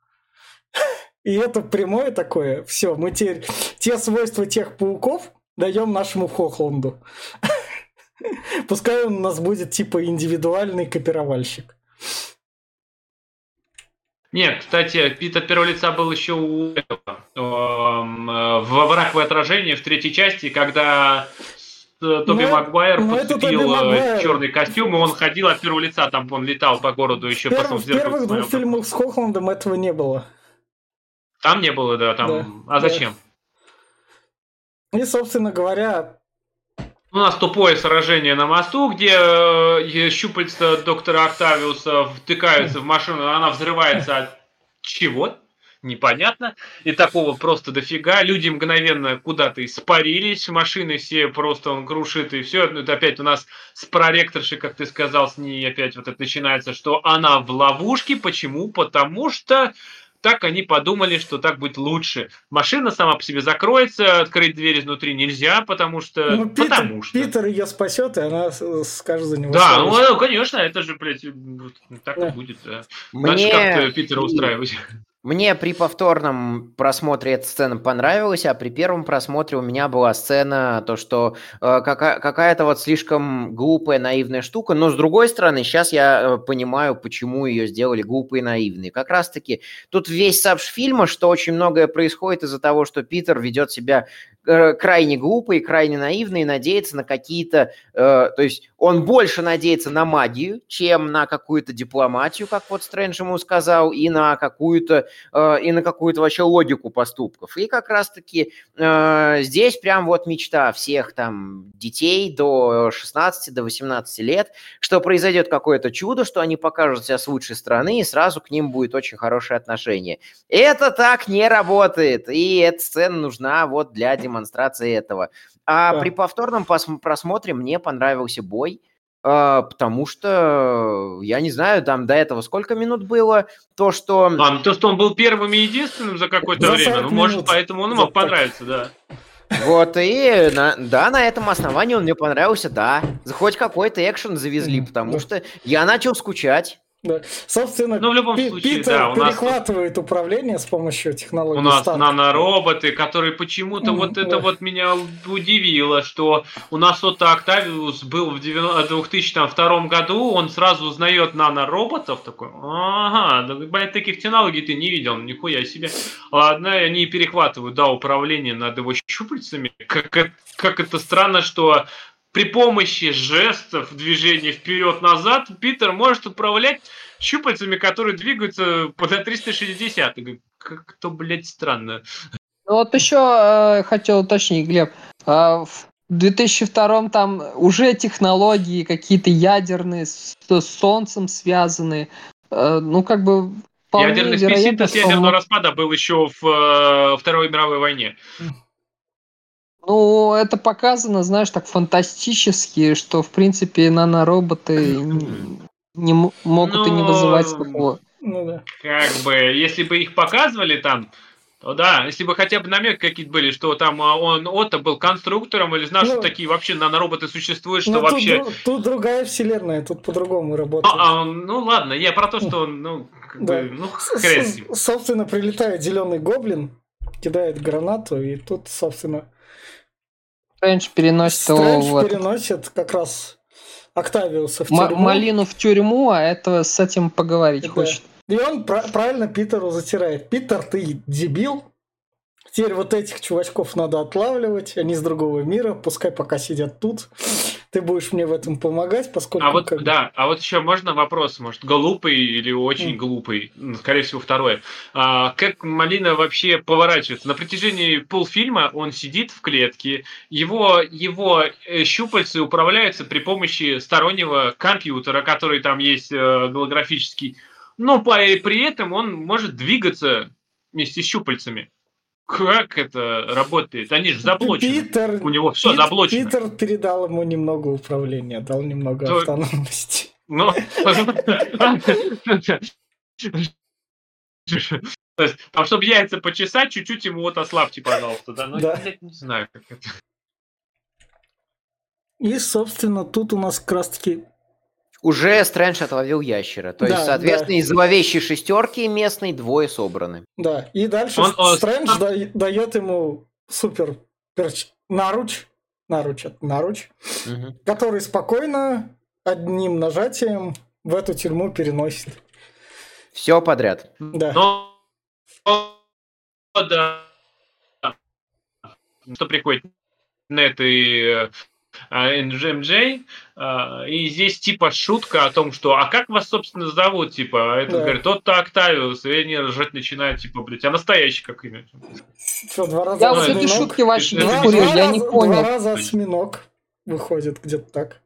И это прямое такое, все, мы теперь те свойства тех пауков даем нашему Хохланду. Пускай он у нас будет типа индивидуальный копировальщик. Нет, кстати, Пит от первого лица был еще у этого, эм, во враг в отражении в третьей части, когда Тоби но, ну, Магуайр но ну, подцепил э, черный костюм, и он ходил от первого лица, там он летал по городу еще Перв, потом В первых двух фильмах с Хохландом этого не было. Там не было, да, там. Да, а зачем? Да. И, собственно говоря, у нас тупое сражение на мосту, где э, щупальца доктора Октавиуса втыкаются в машину, она взрывается от чего? Непонятно. И такого просто дофига. Люди мгновенно куда-то испарились, машины все просто он крушит, и все. Это опять у нас с проректоршей, как ты сказал, с ней опять вот это начинается, что она в ловушке. Почему? Потому что так они подумали, что так будет лучше. Машина сама по себе закроется, открыть дверь изнутри нельзя, потому что... Ну, Питер, потому что. Питер ее спасет, и она скажет за него. Да, ну, ну, конечно, это же, блядь, так да. и будет. Да. Мне... Значит, как Питера устраивать. Мне при повторном просмотре эта сцена понравилась, а при первом просмотре у меня была сцена, то, что э, какая- какая-то вот слишком глупая, наивная штука, но с другой стороны, сейчас я э, понимаю, почему ее сделали глупой и наивной. Как раз-таки тут весь сабж фильма, что очень многое происходит из-за того, что Питер ведет себя Э, крайне глупый, крайне наивный и надеется на какие-то... Э, то есть он больше надеется на магию, чем на какую-то дипломатию, как вот Стрэндж ему сказал, и на какую-то, э, и на какую-то вообще логику поступков. И как раз-таки э, здесь прям вот мечта всех там детей до 16, до 18 лет, что произойдет какое-то чудо, что они покажут себя с лучшей стороны, и сразу к ним будет очень хорошее отношение. Это так не работает, и эта сцена нужна вот для демонстрации этого. А да. при повторном просмотре мне понравился бой. А, потому что, я не знаю, там до этого сколько минут было, то, что... А, ну, то, что он был первым и единственным за какое-то За время, 40 ну, может, минут. поэтому он За мог понравиться, да. Вот, и на- да, на этом основании он мне понравился, да. Хоть какой-то экшен завезли, потому что я начал скучать. Да. Собственно, Ну, в любом Пи- случае, Питер да, у нас перехватывает управление с помощью технологии У нас Старк. нанороботы, которые почему-то Мгм, вот это да. вот меня удивило, что у нас вот Октавиус был в 90 2002 году, он сразу узнает нанороботов, такой, ага, да, блядь, таких технологий ты не видел, нихуя себе. Ладно, они перехватывают, да, управление над его щупальцами. Как, это- как это странно, что при помощи жестов движения вперед-назад Питер может управлять щупальцами, которые двигаются по на 360. Я говорю, Как то, блядь, странно. Ну вот еще э, хотел уточнить, Глеб. а, в 2002 там уже технологии какие-то ядерные, с, с Солнцем связанные. Э, ну, как бы Ядерный синтез ядерного распада был еще в э, Второй мировой войне. Ну, это показано, знаешь, так фантастически, что, в принципе, нанороботы не м- могут и не Ну, вызывать такого. Ну да. Как бы, если бы их показывали там, то да, если бы хотя бы намек какие-то были, что там а, он Отто был конструктором или знал, Ну, что такие вообще нанороботы существуют, что тут, вообще... дру- тут другая вселенная, тут по-другому работает. А, а, ну ладно, я про то, что он, ну, как Да. бы, ну, хрен с с- ним. Собственно, прилетает зеленый гоблин, кидает гранату, и тут, собственно, Стрэндж переносит его Стрэндж этот- переносит как раз Октавиуса в тюрьму. малину в тюрьму, а это с этим поговорить Да. хочет. И он пра- правильно Питеру затирает. Питер, ты дебил. Теперь вот этих чувачков надо отлавливать, они с другого мира, пускай пока сидят тут. Ты будешь мне в этом помогать, поскольку... А вот, как да, а вот еще можно вопрос, может, глупый или очень М. глупый, М, скорее всего, второе. А, как Малина вообще поворачивается? На протяжении полфильма он сидит в клетке, его, его э, щупальцы управляются при помощи стороннего компьютера, который там есть э, голографический, но по- при этом он может двигаться вместе с щупальцами. Как это работает? Они же заблочены. Питер, У него все Пит- заблочено. Питер передал ему немного управления, дал немного То- автономности. Ну, то есть, там, чтобы яйца почесать, чуть-чуть ему вот ослабьте, пожалуйста. Да, ну, Да. блядь, не знаю, как это. И, собственно, тут у нас как раз-таки... Уже Стрэндж отловил ящера. То есть, Да, соответственно, да. из зловещей шестерки местной двое собраны. Да, и дальше Он- он- Стрэндж да- дает ему супер перч... наруч, наруч, это наруч, Мгм. который спокойно одним нажатием в эту тюрьму переносит. Все подряд. Да. Но, да. Что приходит Нет и э, NGMJ, а, и здесь типа шутка о том, что а как вас, собственно, зовут, типа, а этот Да. говорит, тот-то Октавиус, и они ржать начинают, типа, блядь, а настоящий как имя? Что, два раза Я вот осьминог? этой осьминог? шутки вообще не Два- Два, два я раза, не два понял. раза осьминог выходит где-то так.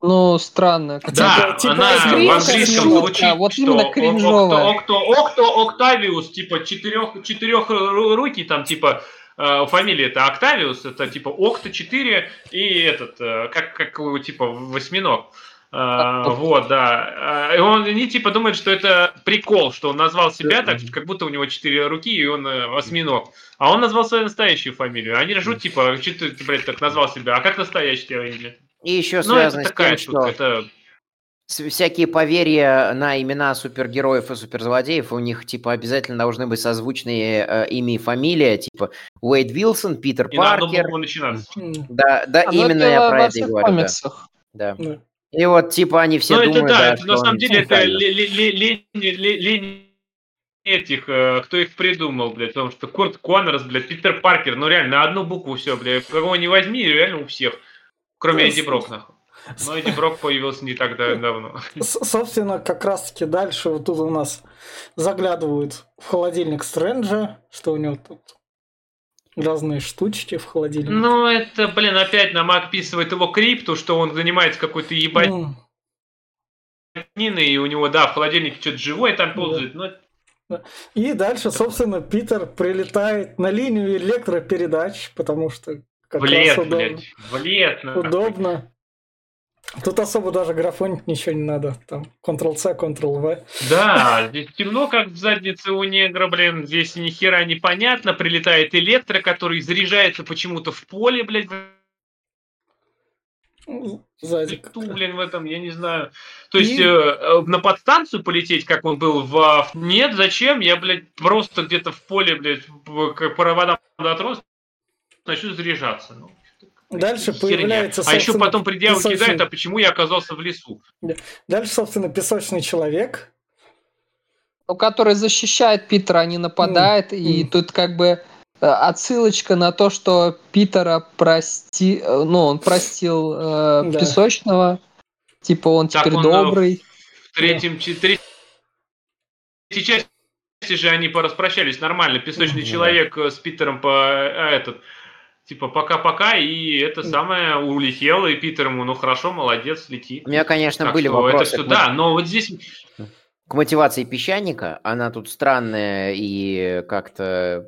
Ну, странно. Да, типа она кринж, в английском шутка, звучит, вот что именно кринжовая. Окто, Окто, Окто- Октавиус, типа четырех, четырех руки, там типа фамилия это Октавиус, это типа Окто 4 и этот, э, как, как его, типа восьминог. А, вот, да. И он, они типа думают, что это прикол, что он назвал себя так, как будто у него четыре руки, и он э, осьминог. А он назвал свою настоящую фамилию. Они ржут, типа, что ты, блядь, так назвал себя, а как настоящая фамилия? И еще Ну, это связано с такая тем, шутка, что это всякие поверья на имена супергероев и суперзлодеев, у них, типа, обязательно должны быть созвучные э, имя и фамилия, типа, Уэйд Вилсон, Питер и Паркер. букву начинаться. М, Да, да, А, ну, именно это я про это и говорю, комиксах. да. да. И вот, типа, они все ну, это думают, да, да, это что на самом он деле это лень ле- лень этих, э, кто их придумал, блядь, потому что Курт Коннорс, блядь, Питер Паркер, ну реально, на одну букву все, блядь, кого не возьми, реально у всех, кроме Ну, Эдди Брок, нахуй. Но Эдди Брок появился не так да- давно. Собственно, как раз-таки дальше вот тут у нас заглядывают в холодильник Стрэнджа, что у него тут разные штучки в холодильнике. Ну, это, блин, опять нам описывает его крипту, что он занимается какой-то ебаниной, М. и у него, да, в холодильнике что-то живое там ползает, но И дальше, собственно, Питер прилетает на линию электропередач, потому что как в лет, раз удобно. блядь, нахуй. удобно. Тут особо даже графонить ничего не надо. Там Ctrl-C, Ctrl-V. Да, здесь темно, как в заднице у негра, блин. Здесь ни хера непонятно. Прилетает электро, который заряжается почему-то в поле, блядь, Сзади. Ту, блин, в этом, я не знаю. То есть и... э, на подстанцию полететь, как он был в... Нет, зачем? Я, блядь, просто где-то в поле, блядь, к проводам дотронулся, начну заряжаться. Ну. Дальше Херня. появляется... А еще потом придя песочный... кидает, а почему я оказался в лесу? Дальше, собственно, песочный человек. Ну, который защищает Питера, а не нападает. Mm. И mm. тут как бы э, отсылочка на то, что Питера прости... Э, ну, он простил э, да. песочного. Типа он так теперь он, э, добрый. В третьем, да. третьей части же они пораспрощались нормально. Песочный mm-hmm. человек с Питером по а, этот типа пока-пока, и это самое улетело, и Питер ему, ну хорошо, молодец, лети. У меня, конечно, так были вопросы. Это все, да, но вот здесь... К мотивации песчаника, она тут странная и как-то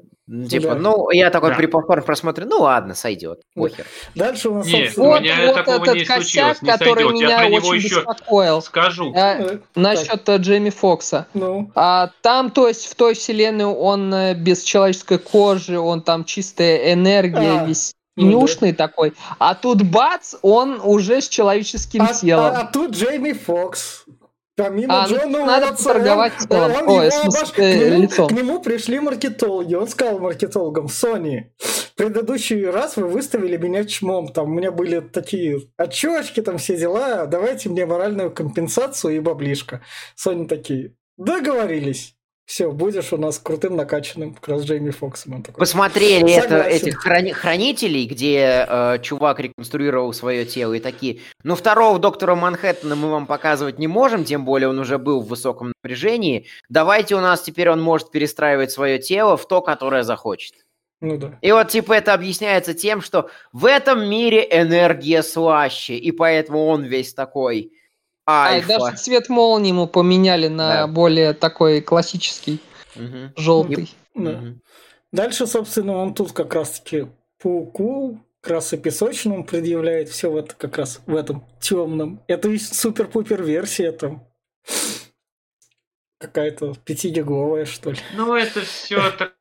типа, да. ну, я такой да. при повторном просмотре, ну ладно, сойдет, похер. Дальше у нас, Нет, у меня вот такого этот не косяк, не который сойдет. меня очень еще беспокоил. скажу. А, насчет так. Джейми Фокса. Ну. А, там, то есть, в той вселенной он э, без человеческой кожи, он там чистая энергия, а. весь нюшный ну, да. такой, а тут бац, он уже с человеческим а, телом. А, а тут Джейми Фокс. Помимо а, ну, Джона надо Уотсона, торговать телом. Он, Ой, его смысле, обож... к, нему, лицом. к нему пришли маркетологи. Он сказал маркетологам, Sony, предыдущий раз вы выставили меня чмом. Там у меня были такие очечки, там все дела. Давайте мне моральную компенсацию и баблишко. Sony такие, договорились все, будешь у нас крутым накачанным как раз Джейми Фоксом. такой, Посмотрели это, этих храни- хранителей, где э, чувак реконструировал свое тело и такие, ну второго доктора Манхэттена мы вам показывать не можем, тем более он уже был в высоком напряжении. Давайте у нас теперь он может перестраивать свое тело в то, которое захочет. Ну да. И вот типа это объясняется тем, что в этом мире энергия слаще, и поэтому он весь такой Альфа. А, даже цвет молнии ему поменяли на да. более такой классический, угу. желтый. Да. Угу. Дальше, собственно, он тут как раз-таки пауку и песочному предъявляет все вот как раз в этом темном. Это супер-пупер версия там. Какая-то пятигиговая, что ли. Ну, это все так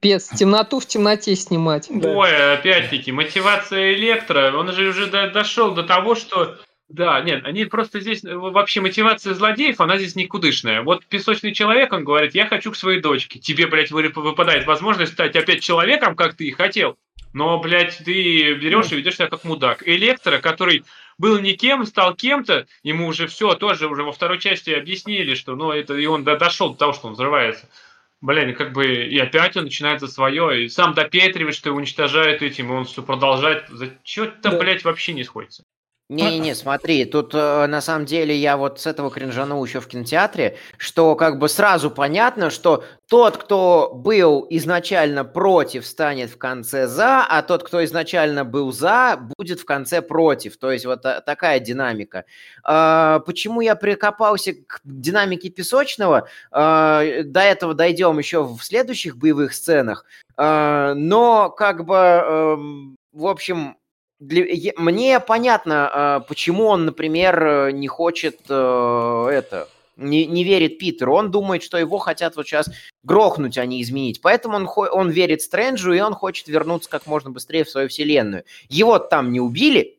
Пес, темноту в темноте снимать. Да. Ой, опять-таки, мотивация электро, он же уже до, дошел до того, что да, нет, они просто здесь, э, вообще мотивация злодеев, она здесь никудышная. Вот песочный человек, он говорит, я хочу к своей дочке. Тебе, блядь, выпадает возможность стать опять человеком, как ты и хотел. Но, блядь, ты берешь и ведешь себя как мудак. Электро, который был никем, стал кем-то, ему уже все, тоже уже во второй части объяснили, что, ну, это, и он дошел до того, что он взрывается. Блин, как бы, и опять он начинает за свое, и сам допетривает, что его уничтожают этим, и он все продолжает. За что-то, да. блядь, вообще не сходится. Не-не-не, смотри, тут э, на самом деле я вот с этого кринжанул еще в кинотеатре, что как бы сразу понятно, что тот, кто был изначально против, станет в конце за, а тот, кто изначально был за, будет в конце против. То есть вот а, такая динамика. Э, почему я прикопался к динамике песочного? Э, до этого дойдем еще в следующих боевых сценах. Э, но как бы, э, в общем, для, мне понятно, а, почему он, например, не хочет э, это, не, не верит Питеру. Он думает, что его хотят вот сейчас грохнуть, а не изменить. Поэтому он, он верит Стрэнджу, и он хочет вернуться как можно быстрее в свою вселенную. Его там не убили,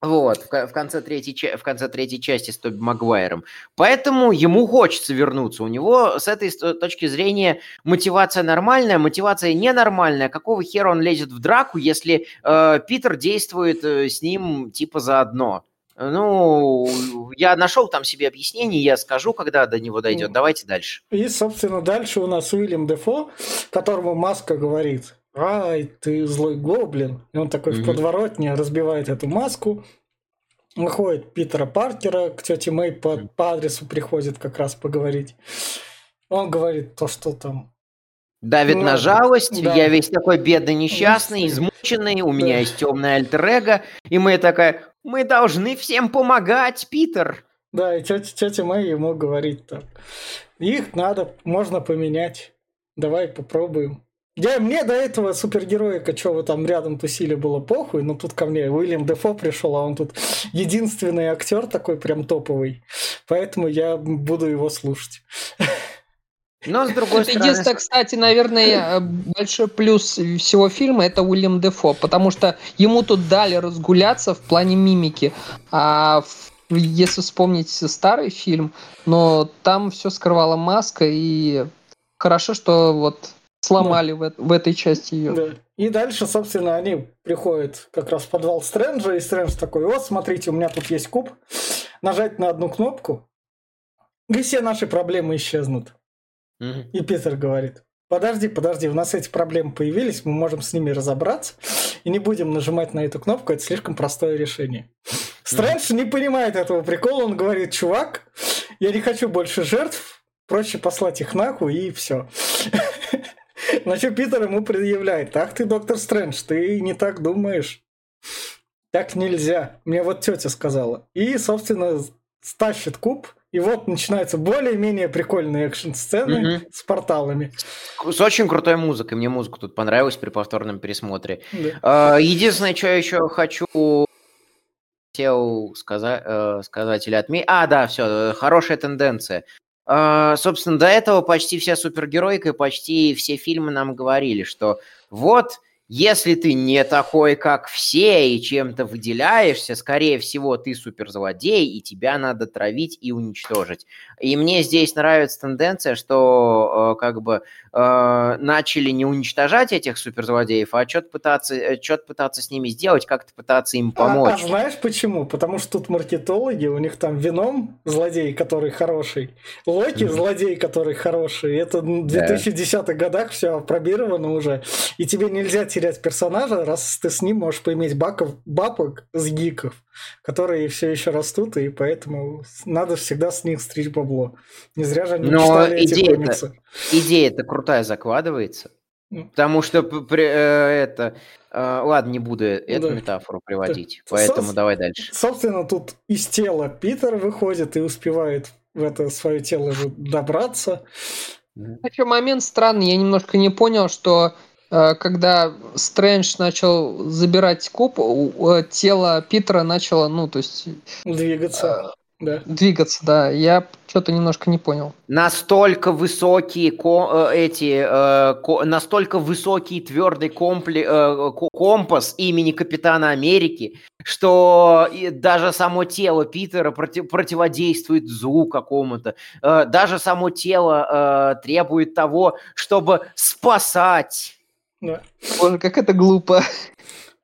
вот, в, конце третьей, в конце третьей части с Тоби Магуайром. Поэтому ему хочется вернуться. У него с этой точки зрения мотивация нормальная, мотивация ненормальная. Какого хера он лезет в драку, если э, Питер действует э, с ним типа заодно? Ну, я нашел там себе объяснение, я скажу, когда до него дойдет. Давайте дальше. И, собственно, дальше у нас Уильям Дефо, которому Маска говорит, ай, ты злой гоблин. И он такой mm-hmm. в подворотне разбивает эту маску. Выходит Питера Паркера, к тете Мэй по, по адресу приходит как раз поговорить. Он говорит то, что там Давит ну, на жалость, да. я весь такой бедный, несчастный, измученный, у меня есть темная альтер и мы такая, мы должны всем помогать, Питер. Да, и тетя, тетя Мэй ему говорит так, их надо, можно поменять, давай попробуем. Я, мне до этого супергероика, что вы там рядом тусили, было похуй, но тут ко мне Уильям Дефо пришел, а он тут единственный актер такой прям топовый. Поэтому я буду его слушать. Но с другой стороны... Единственное, кстати, наверное, большой плюс всего фильма это Уильям Дефо, потому что ему тут дали разгуляться в плане мимики. А если вспомнить старый фильм, но там все скрывала маска, и хорошо, что вот сломали да. в, в этой части ее. Да. И дальше, собственно, они приходят как раз в подвал Стрэнджа, и Стрэндж такой, вот, смотрите, у меня тут есть куб, нажать на одну кнопку, и все наши проблемы исчезнут. Mm-hmm. И Питер говорит, подожди, подожди, у нас эти проблемы появились, мы можем с ними разобраться, и не будем нажимать на эту кнопку, это слишком простое решение. Стрэндж mm-hmm. не понимает этого прикола, он говорит, чувак, я не хочу больше жертв, проще послать их нахуй, и все. На что Питер ему предъявляет, ах ты, доктор Стрэндж, ты не так думаешь. Так нельзя. Мне вот тетя сказала. И, собственно, стащит куб, и вот начинаются более-менее прикольные экшн-сцены угу. с порталами. С очень крутой музыкой. Мне музыка тут понравилась при повторном пересмотре. Да. Единственное, что я еще хочу хотел сказать, э, сказать или отметить. А, да, все, хорошая тенденция. А, собственно, до этого почти вся супергеройка и почти все фильмы нам говорили, что вот если ты не такой, как все, и чем-то выделяешься, скорее всего, ты суперзлодей, и тебя надо травить и уничтожить. И мне здесь нравится тенденция, что э, как бы э, начали не уничтожать этих суперзлодеев, а что-то пытаться, э, что пытаться с ними сделать, как-то пытаться им помочь. А, а знаешь почему? Потому что тут маркетологи, у них там Веном злодей, который хороший, Локи mm-hmm. злодей, который хороший. Это в 2010-х годах все опробировано уже, и тебе нельзя терять персонажа, раз ты с ним можешь поиметь баков, бабок с гиков, которые все еще растут, и поэтому надо всегда с них стричь бабло. Не зря же они Но читали идея эти комиксы. Идея-то крутая закладывается. Ну. Потому что при, э, это... Э, ладно, не буду эту да. метафору приводить, да. поэтому Со- давай дальше. Собственно, тут из тела Питер выходит и успевает в это свое тело добраться. Еще момент странный, я немножко не понял, что когда Стрэндж начал забирать куб, тело Питера начало, ну, то есть... Двигаться. Э, да. Двигаться, да. Я что-то немножко не понял. Настолько высокие ко- э, эти, э, ко- настолько высокий твердый компли- э, компас имени Капитана Америки, что даже само тело Питера против- противодействует злу какому-то. Э, даже само тело э, требует того, чтобы спасать да. Боже, как это глупо.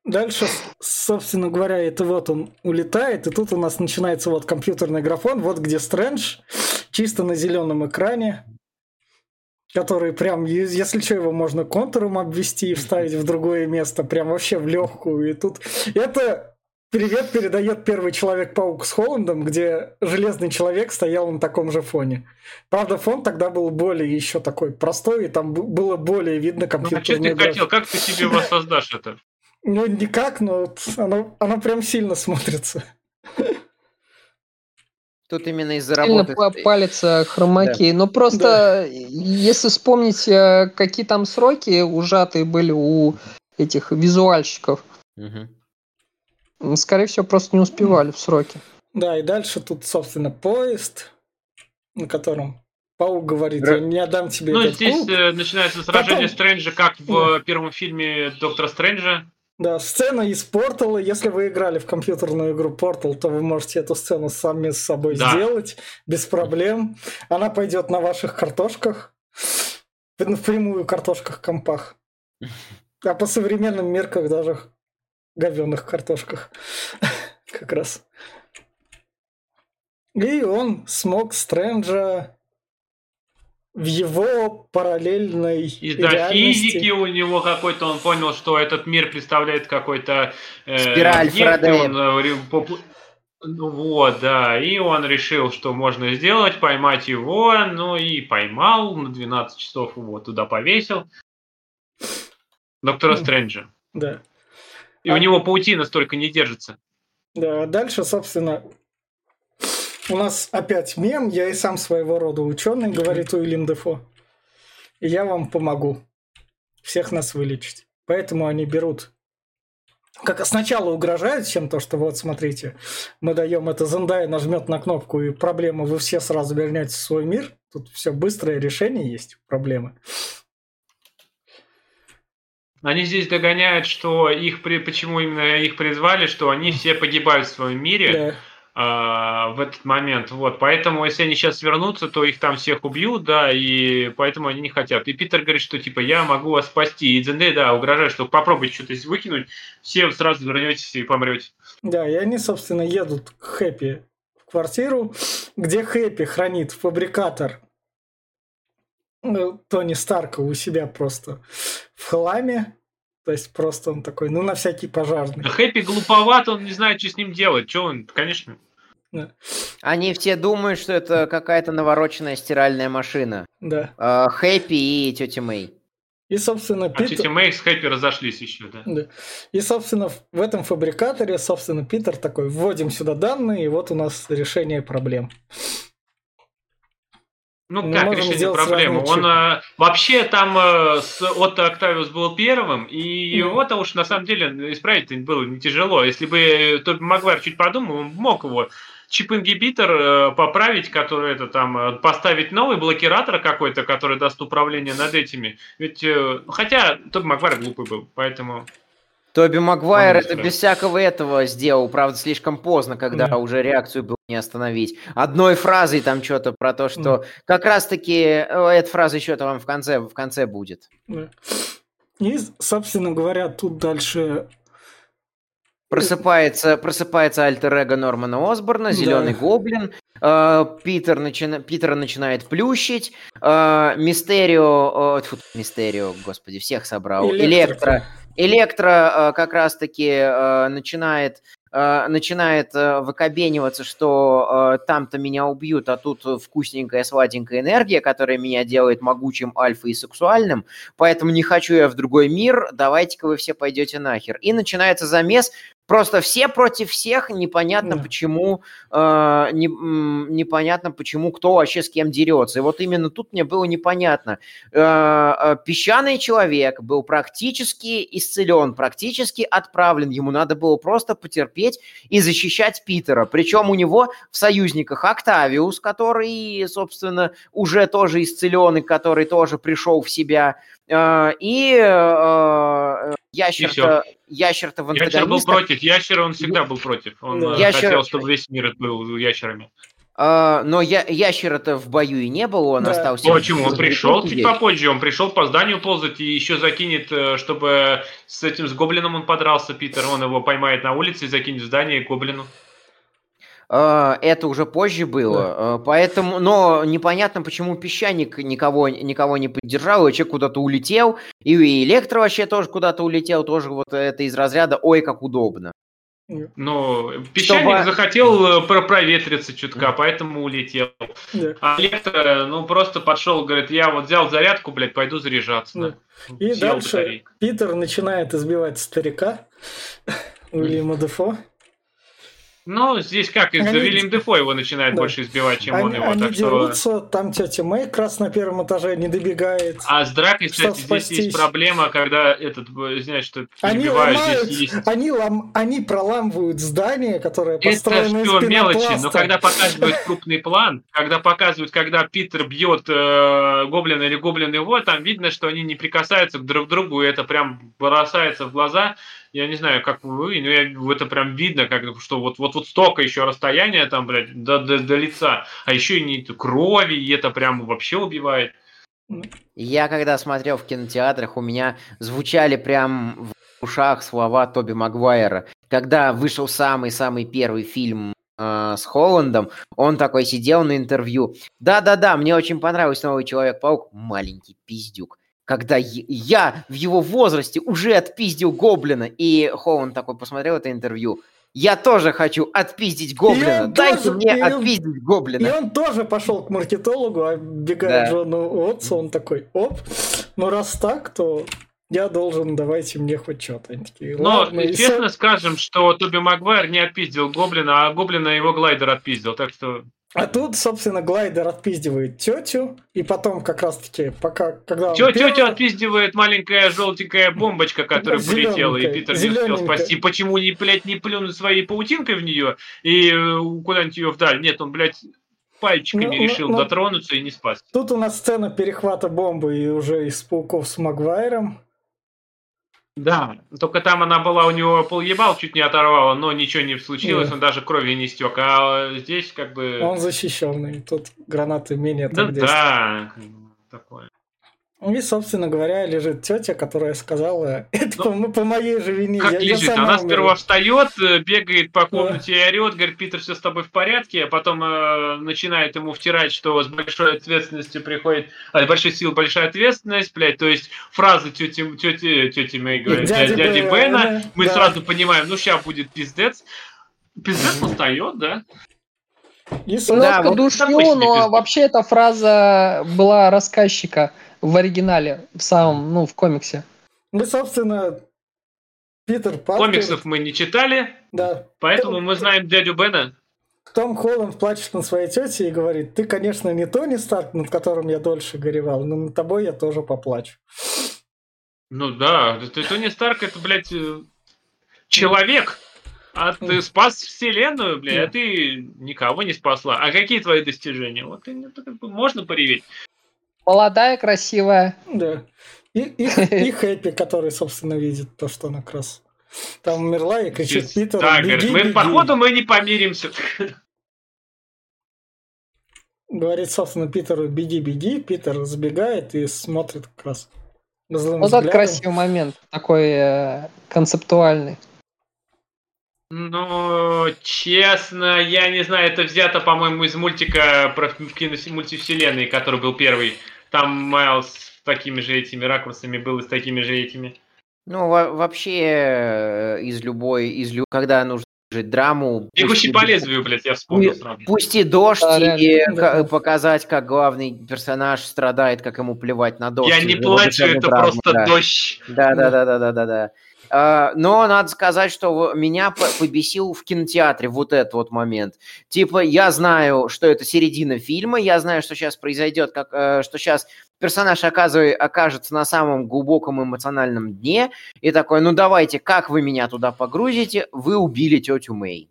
Дальше, собственно говоря, это вот он улетает, и тут у нас начинается вот компьютерный графон, вот где Стрэндж, чисто на зеленом экране, который прям, если что, его можно контуром обвести и вставить в другое место, прям вообще в легкую. И тут это Привет передает первый Человек-паук с Холландом, где Железный Человек стоял на таком же фоне. Правда, фон тогда был более еще такой простой, и там было более видно компьютерную ну, а что ты хотел? Как ты себе воссоздашь это? Ну, никак, но оно, оно прям сильно смотрится. Тут именно из-за работы... палится хромакей. Да. Но просто, да. если вспомнить, э, какие там сроки ужатые были у этих визуальщиков, угу. Скорее всего, просто не успевали в сроки. Да, и дальше тут, собственно, поезд, на котором Паук говорит, я не отдам тебе Ну, этот здесь клуб. Э, начинается сражение Потом... Стрэнджа, как в да. первом фильме Доктора Стрэнджа. Да, сцена из Портала. Если вы играли в компьютерную игру Портал, то вы можете эту сцену сами с собой да. сделать без проблем. Она пойдет на ваших картошках, в прямую картошках компах. А по современным меркам даже говенных картошках. как раз. И он смог Стрэнджа в его параллельной Из-за реальности. физики у него какой-то, он понял, что этот мир представляет какой-то... Э, Спираль Фарадея. Э, ну вот, да, и он решил, что можно сделать, поймать его, ну и поймал, на 12 часов его туда повесил. Доктора Стрэнджа. Да. И а... у него паутина столько не держится. Да, дальше, собственно, у нас опять мем, я и сам своего рода ученый, говорит Уильям Дефо. И я вам помогу. всех нас вылечить. Поэтому они берут как сначала угрожают чем то, что вот смотрите, мы даем это Зендая, нажмет на кнопку и проблему, вы все сразу вернете в свой мир. Тут все быстрое решение есть проблемы. Они здесь догоняют, что их при... почему именно их призвали, что они все погибают в своем мире. Да а, в этот момент. Вот, поэтому, если они сейчас вернутся, то их там всех убьют, да, и поэтому они не хотят. И Питер говорит, что типа я могу вас спасти. И Дзенде, да, угрожает, что попробуйте что-то здесь выкинуть, все сразу вернетесь и помрете. Да, и они, собственно, едут к Хэппи в квартиру, где Хэппи хранит фабрикатор Тони Старка у себя просто в хламе, то есть просто он такой, ну, на всякий пожарный. Хэппи глуповат, он не знает, что с ним делать. Что он, конечно. Да. Они все думают, что это какая-то навороченная стиральная машина. Да. А, Хэппи и тетя Мэй. И, собственно, Питер... А тетя Мэй с Хэппи разошлись еще, да? да. И, собственно, в этом фабрикаторе, собственно, Питер такой, вводим сюда данные, и вот у нас решение проблем. Ну, Мы как решение проблемы? Он а, вообще там а, с Отто Октавиус был первым, и mm. его-то уж на самом деле исправить было не тяжело. Если бы Тоби Магуайр чуть подумал, он мог его чип-ингибитор э, поправить, который это там поставить новый блокиратор какой-то, который даст управление над этими. Ведь э, хотя Тоби Магуайр глупый был, поэтому. Тоби Магуайр это без всякого этого сделал, правда, слишком поздно, когда да. уже реакцию было не остановить. Одной фразой там что-то про то, что да. как раз-таки э, эта фраза еще-то вам в конце, в конце будет. Да. И, собственно говоря, тут дальше Просыпается, просыпается альтер-эго Нормана Осборна, Зеленый да. Гоблин. Э, Питер, начина... Питера начинает плющить. Э, Мистерио... Э, тьфу, Мистерио, господи, всех собрал. Электро. Электро Электро э, как раз-таки э, начинает э, начинает выкобениваться, что там-то меня убьют, а тут вкусненькая, сладенькая энергия, которая меня делает могучим, альфа и сексуальным, поэтому не хочу я в другой мир, давайте-ка вы все пойдете нахер. И начинается замес, Просто все против всех, непонятно да. почему, э, не, непонятно почему, кто вообще с кем дерется. И вот именно тут мне было непонятно. Э, э, песчаный человек был практически исцелен, практически отправлен. Ему надо было просто потерпеть и защищать Питера. Причем у него в союзниках Октавиус, который, собственно, уже тоже исцелен и который тоже пришел в себя. Э, и э, Ящер-то, ящер-то в Ящер был против, Ящер он всегда был против. Он да. Э, ящер... хотел, чтобы весь мир был ящерами. А, но я, ящера-то в бою и не было, он да. остался... Почему? Он пришел чуть попозже, он пришел по зданию ползать и еще закинет, э, чтобы с этим, с гоблином он подрался, Питер, он его поймает на улице и закинет в здание гоблину. А, это уже позже было, да. А, поэтому, но непонятно, почему песчаник никого, никого не поддержал, и человек куда-то улетел, и электро вообще тоже куда-то улетел, тоже вот это из разряда «Ой, как удобно». Ну, песчаник Чтобы... захотел э, проветриться чутка, поэтому улетел. Да. А электро, ну, просто пошел, говорит, я вот взял зарядку, блядь, пойду заряжаться. Да. И дальше батарейку. Питер начинает избивать старика Уильяма Дефо. Ну, здесь как, из они... Вильям Дефо его начинает да. больше избивать, чем они, он его. Они так дерутся, что... там тетя Мэй как раз на первом этаже не добегает. А с дракой, кстати, здесь есть проблема, когда этот, знаешь, что они ломают, здесь есть... Они, лом... они проламывают здание, которое построено Это все мелочи, но когда показывают крупный план, когда показывают, когда Питер бьет э, гоблина или гоблин его, там видно, что они не прикасаются друг к другу, и это прям бросается в глаза я не знаю, как вы, но я, это прям видно, как, что вот, вот, вот столько еще расстояния там, блядь, до, до, до лица, а еще и не крови, и это прям вообще убивает. Я когда смотрел в кинотеатрах, у меня звучали прям в ушах слова Тоби Магуайра. Когда вышел самый-самый первый фильм э, с Холландом, он такой сидел на интервью. Да-да-да, мне очень понравился новый Человек-паук. Маленький пиздюк когда я в его возрасте уже отпиздил гоблина, и Хоун такой посмотрел это интервью, я тоже хочу отпиздить гоблина. Дайте тоже, мне отпиздить он, гоблина. И он тоже пошел к маркетологу, оббегая да. Джону Отцу, он такой, оп, ну раз так, то я должен, давайте мне хоть что-то. Но честно и... скажем, что Тоби Магуайр не отпиздил Гоблина, а Гоблина его глайдер отпиздил, так что... А тут, собственно, глайдер отпиздивает тетю, и потом как раз-таки, пока, когда... Тё- первый- Тетю отпиздивает маленькая желтенькая бомбочка, которая полетела, и Питер не успел спасти. Почему не, блядь, не плюнуть своей паутинкой в нее и э, куда-нибудь ее вдаль? Нет, он, блядь, пальчиками Ну, ну, решил ну. дотронуться и не спас. Тут у нас сцена перехвата бомбы и уже из пауков с Магуайром. Да, только там она была, у него полъебал чуть не оторвала, но ничего не случилось, Да. он даже крови не стек. А здесь как бы... Он защищенный, тут гранаты менее да, да, такое. И, собственно говоря, лежит тетя, которая сказала, это Ну, по, по моей же вине. Как я- я лежит? сама Она умерла». сперва встает, э, бегает по комнате и орет, говорит, Питер, все с тобой в порядке, а потом э, начинает ему втирать, что с большой ответственностью приходит, а, с большой силой большая ответственность, блядь, то есть фразы тети, тети, тети Мэй, говорит, дяди дяди, дяди Бена, Бена, мы да. сразу понимаем, ну сейчас будет пиздец. Пиздец настает, да? Немножко Да, вот душу, но пиздец. вообще эта фраза была рассказчика в оригинале, в самом, ну, в комиксе. мы, собственно, Питер Паркер... Комиксов мы не читали, Да. поэтому мы знаем дядю Бена. Том Холланд плачет над своей тетей и говорит, ты, конечно, не Тони Старк, над которым я дольше горевал, но над тобой я тоже поплачу. Ну да, есть Тони Старк это, блядь, э, человек. А ты спас вселенную, блядь, а ты никого не спасла. А какие твои достижения? Вот ну, как бы можно пореветь. Молодая, красивая. Да. И, и, и Хэппи, который, собственно, видит то, что она как раз там умерла и кричит Питеру, да, беги, говорит, мы, беги». походу мы не помиримся. Говорит, собственно, Питеру, беги, беги. Питер забегает и смотрит как раз Вот этот взглядом. красивый момент, такой э, концептуальный. Ну, честно, я не знаю, это взято, по-моему, из мультика про мультивселенной, который был первый. Там Майлз с такими же этими ракурсами был и с такими же этими. Ну, во- вообще, э, из любой, из лю- когда нужно жить драму... Бегущий пусти- по лезвию, блядь, я вспомнил Пу- сразу. Пусти дождь Да, и ка- Да. показать, как главный персонаж страдает, как ему плевать на дождь. Я не плачу, это травмы, просто да. дождь. Да, А, Но надо сказать, что меня по- побесил в кинотеатре вот этот вот момент. Типа, я знаю, что это середина фильма, я знаю, что сейчас произойдет, как, э, что сейчас персонаж оказывай- окажется на самом глубоком эмоциональном дне, и такой, ну давайте, как вы меня туда погрузите? Вы убили тетю Мэй.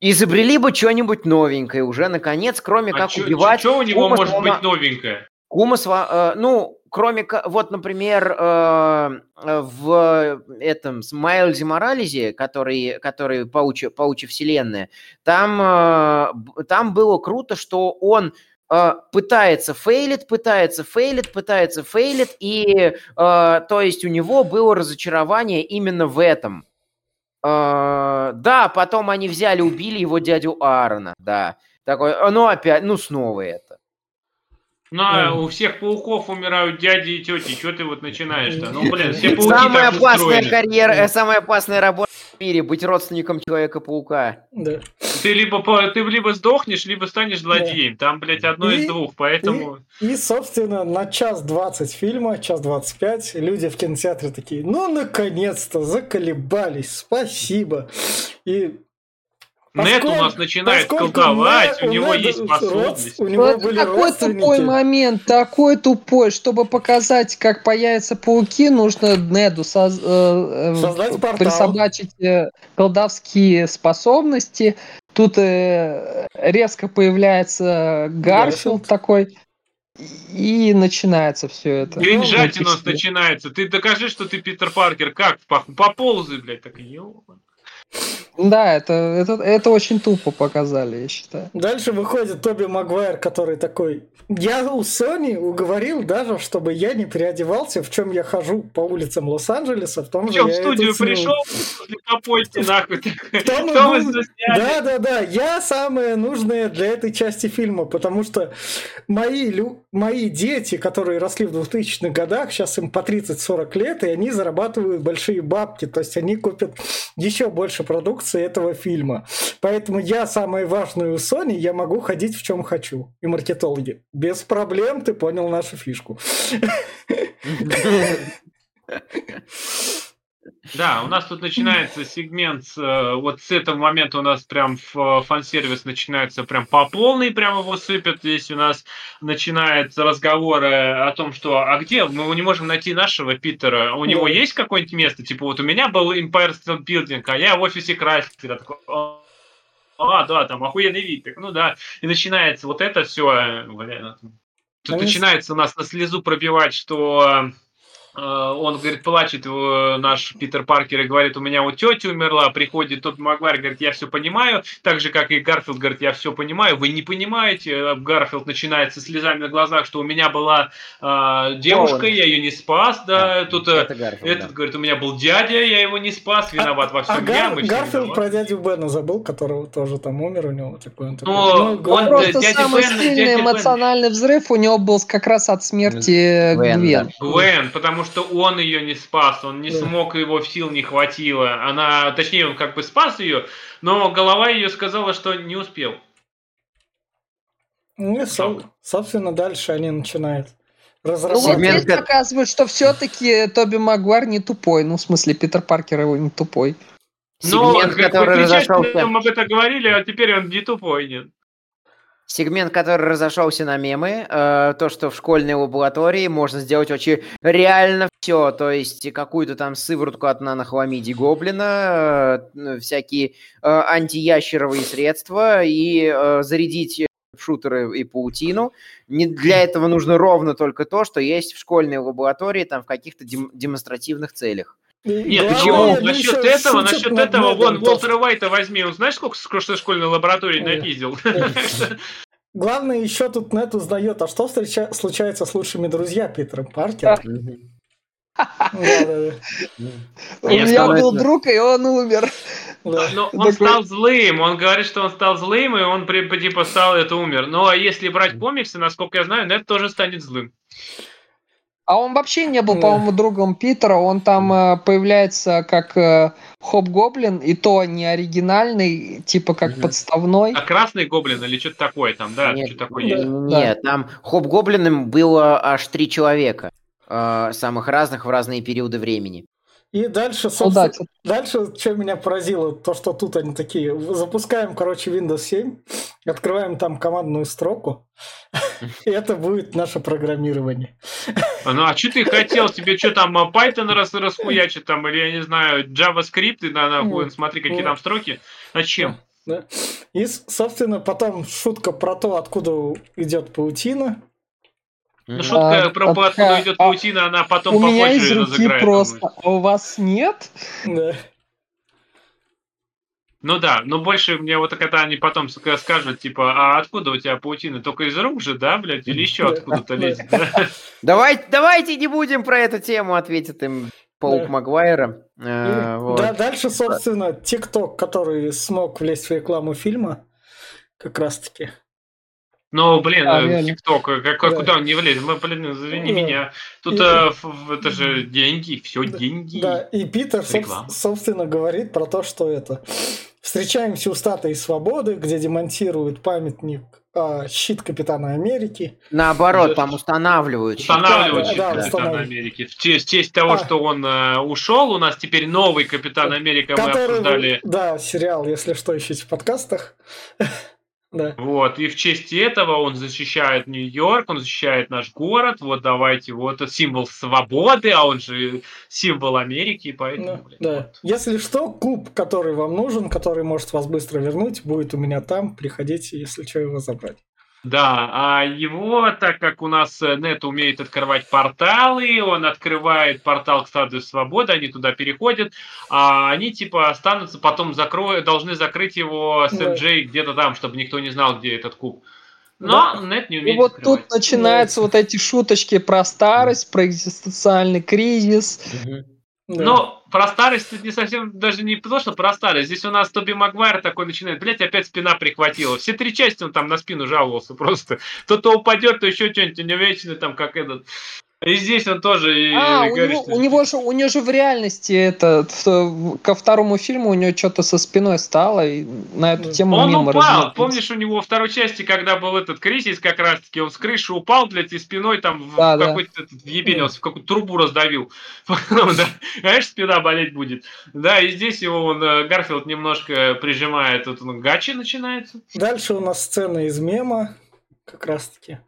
Изобрели бы что-нибудь новенькое уже, наконец, кроме А как чё- убивать чё у него может быть новенькое? Кумасва, э, ну, кроме, вот, например, э, э, в этом с Майлзе Моралезе, который, который паучья, паучья вселенная, там, э, там было круто, что он пытается фейлит, пытается фейлит, пытается фейлит, и, то есть, у него было разочарование именно в этом. Да, потом они взяли, убили его дядю Аарона, да. Такой, «А, ну опять, ну снова это. Ну, а Мгм. у всех пауков умирают дяди и тети. Что ты вот начинаешь-то? Ну, блин, все пауки Самая так опасная устроены. карьера, самая опасная работа в мире быть родственником Человека-паука. Да. Ты либо, ты либо сдохнешь, либо станешь злодеем. Там, блядь, одно И- из двух, поэтому... И, собственно, на час двадцать фильма, час двадцать пять, люди в кинотеатре такие, ну, наконец-то, заколебались, спасибо. И Нет у нас начинает колдовать, Нед- у него Нед- есть способность. У него Вот были такой тупой момент, такой тупой, чтобы показать, как появятся пауки, нужно Неду соз- э, э, Создать портал. присобачить э, колдовские способности. Тут э, резко появляется Гарфилд такой, и начинается все это. Кринжать у Ну, нас начинается. Ты докажи, что ты Питер Паркер. Как? По- Поползай, блядь. Так, ё- Да, это, это, это очень тупо показали, я считаю. Дальше выходит Тоби Магуайр, который такой, я у Сони уговорил даже, чтобы я не переодевался, в чем я хожу по улицам Лос-Анджелеса, в том же в я и студию тут сниму». пришел, после нахуй. вы будем- засняли? Да, да, да. Я самое нужное для этой части фильма, потому что мои, лю- мои дети, которые росли в 2000-х годах, сейчас им по 30-40 лет, и они зарабатывают большие бабки, то есть они купят еще больше продукции этого фильма. Поэтому я самое важное у Sony, я могу ходить в чем хочу. И маркетологи. Без проблем, ты понял нашу фишку. Да, у нас тут начинается сегмент, э, вот с этого момента у нас прям фан-сервис начинается прям по полной, прям его сыпят. Здесь у нас начинаются разговоры о том, что а где мы не можем найти нашего Питера? У него есть какое-нибудь место? Типа вот у меня был Empire State Building, а я в офисе Крастера. А, да, там охуенный вид. Так, ну да. И начинается вот это все. Э, тут начинается у нас на слезу пробивать, что Э, он, говорит, плачет, наш Питер Паркер, и говорит, у меня вот тетя умерла, приходит тот Магуайр, говорит, я все понимаю, так же, как и Гарфилд, говорит, я все понимаю, вы не понимаете, э, Гарфилд начинает со слезами на глазах, что у меня была э, девушка, я ее не спас, да, да тут э, это Гарфилд, этот да. говорит, у меня был дядя, я его не спас, виноват а, во всем а я, Гар, Гарфилд про дядю Бена забыл, которого тоже там умер у него такой, он такой, ну, ну, он, просто дядя самый Бен, сильный эмоциональный Бен. взрыв у него был как раз от смерти Гвен. Гвен, Гвен потому потому что он ее не спас, он не да. смог, его в сил не хватило. Она, точнее, он как бы спас ее, но голова ее сказала, что не успел. Ну и, со- собственно, дальше они начинают разрабатывать. Ну, вот здесь показывают, что все-таки Тоби Магуар не тупой. Ну, в смысле, Питер Паркер его не тупой. Ну, который разошелся. Мы об этом говорили, а теперь он не тупой, нет. Сегмент, который разошелся на мемы, э, то, что в школьной лаборатории можно сделать очень реально все, то есть какую-то там сыворотку от нанохламидии гоблина, э, всякие э, антиящеровые средства и э, зарядить шутеры и паутину. Не для этого нужно ровно только то, что есть в школьной лаборатории там в каких-то дем- демонстративных целях. Нет, почему? Насчет этого, насчет этого, вон, Уолтера Уайта возьми, он знаешь, сколько в школьной лаборатории напиздил? Главное, еще тут Нет узнает, а что встреча... случается с лучшими друзьями Питера Паркера? У меня был друг, и он умер. Но он стал злым, он говорит, что он стал злым, и он типа стал это умер. Но если брать комиксы, насколько я знаю, Нет тоже станет злым. А он вообще не был, по-моему, другом Питера. Он там э, появляется как э, Хоп-Гоблин, и то не оригинальный, типа как угу. подставной. А красный гоблин или что-то такое там, да? Нет, что такое есть? Нет, да. там Хоп-Гоблином было аж три человека, э, самых разных в разные периоды времени. И дальше, собственно, Удачи. дальше, что меня поразило, то, что тут они такие, запускаем, короче, Windows 7, открываем там командную строку, и это будет наше программирование. Ну, а что ты хотел? Тебе что там, а, Python раз расхуячит там, или, я не знаю, JavaScript, и на, нахуй, смотри, какие там строки. Зачем? Да. И, собственно, потом шутка про то, откуда идет паутина, ну, шутка а, про откуда а, идет паутина, она потом у меня из руки просто, а у вас нет? Да. Ну да, но больше мне вот когда они потом скажут, типа, а откуда у тебя паутина? Только из рук же, да, блядь? Или еще откуда-то лезет? Давайте, давайте не будем про эту тему, ответит им Паук Магуайра. Э, да, дальше, собственно, ТикТок, который смог влезть в рекламу фильма, как раз-таки. Ну, блин, а, ТикТок, как, да. куда он не влезет? Мы, блин, извини да. меня. Тут и, а, это же деньги, все да, деньги. Да, и Питер, соб, собственно, говорит про то, что это. Встречаемся у статуи свободы, где демонтируют памятник а, щит Капитана Америки. Наоборот, там устанавливают. Устанавливают щит да, Капитана Америки. В честь, в честь того, а. что он э, ушел, у нас теперь новый Капитан Америка. Который, мы обсуждали. Да, сериал, если что, ищите в подкастах. Да. Вот, и в честь этого он защищает Нью-Йорк, он защищает наш город, вот давайте, вот это символ свободы, а он же символ Америки, поэтому... Да, блин, да. Вот. Если что, куб, который вам нужен, который может вас быстро вернуть, будет у меня там, приходите, если что, его забрать. Да, а его, так как у нас э, нет умеет открывать порталы, он открывает портал к Стаду Свободы, они туда переходят, а они типа останутся, потом закроют, должны закрыть его с MJ где-то там, чтобы никто не знал, где этот куб. Но да. нет не умеет И вот открывать. тут начинаются вот эти шуточки про старость, про экзистенциальный кризис. Угу. Да. Но про старость не совсем, даже не то, что про старость. Здесь у нас Тоби Магуайр такой начинает, блядь, опять спина прихватила. Все три части он там на спину жаловался просто. То то упадет, то еще что-нибудь, у него вечно там как этот... И здесь он тоже и А, у говорит, него, что- у него же, у него же в реальности это ко второму фильму у него что-то со спиной стало, и на эту тему Он мимо упал, разлетелось. помнишь, у него во второй части, когда был этот кризис как раз-таки, он с крыши упал, блядь, и спиной там в Да, да. какой-то этот, въебенился, в какую-то трубу раздавил. Потом, да, Знаешь, спина болеть будет. Да, и здесь его он, э, Гарфилд немножко прижимает, тут он гачи начинается. Дальше у нас сцена из мема, как раз-таки.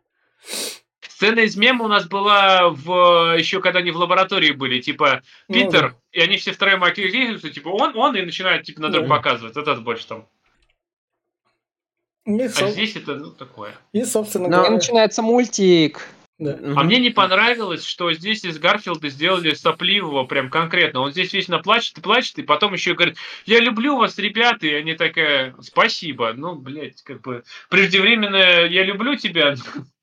Сцена из мема у нас была в еще когда они в лаборатории были, типа Ну Питер, и они все втроем окрикиваются, типа он, он, и начинают типа на друг Да. показывать. Это больше там. И, А со- здесь это ну, такое. и, собственно Но- И говоря, начинается мультик. да. А мне не понравилось, что здесь из Гарфилда сделали сопливого прям конкретно. Он здесь вечно плачет и плачет, и потом еще говорит, я люблю вас, ребята, и они такая, спасибо. Ну, блядь, как бы преждевременно я люблю тебя.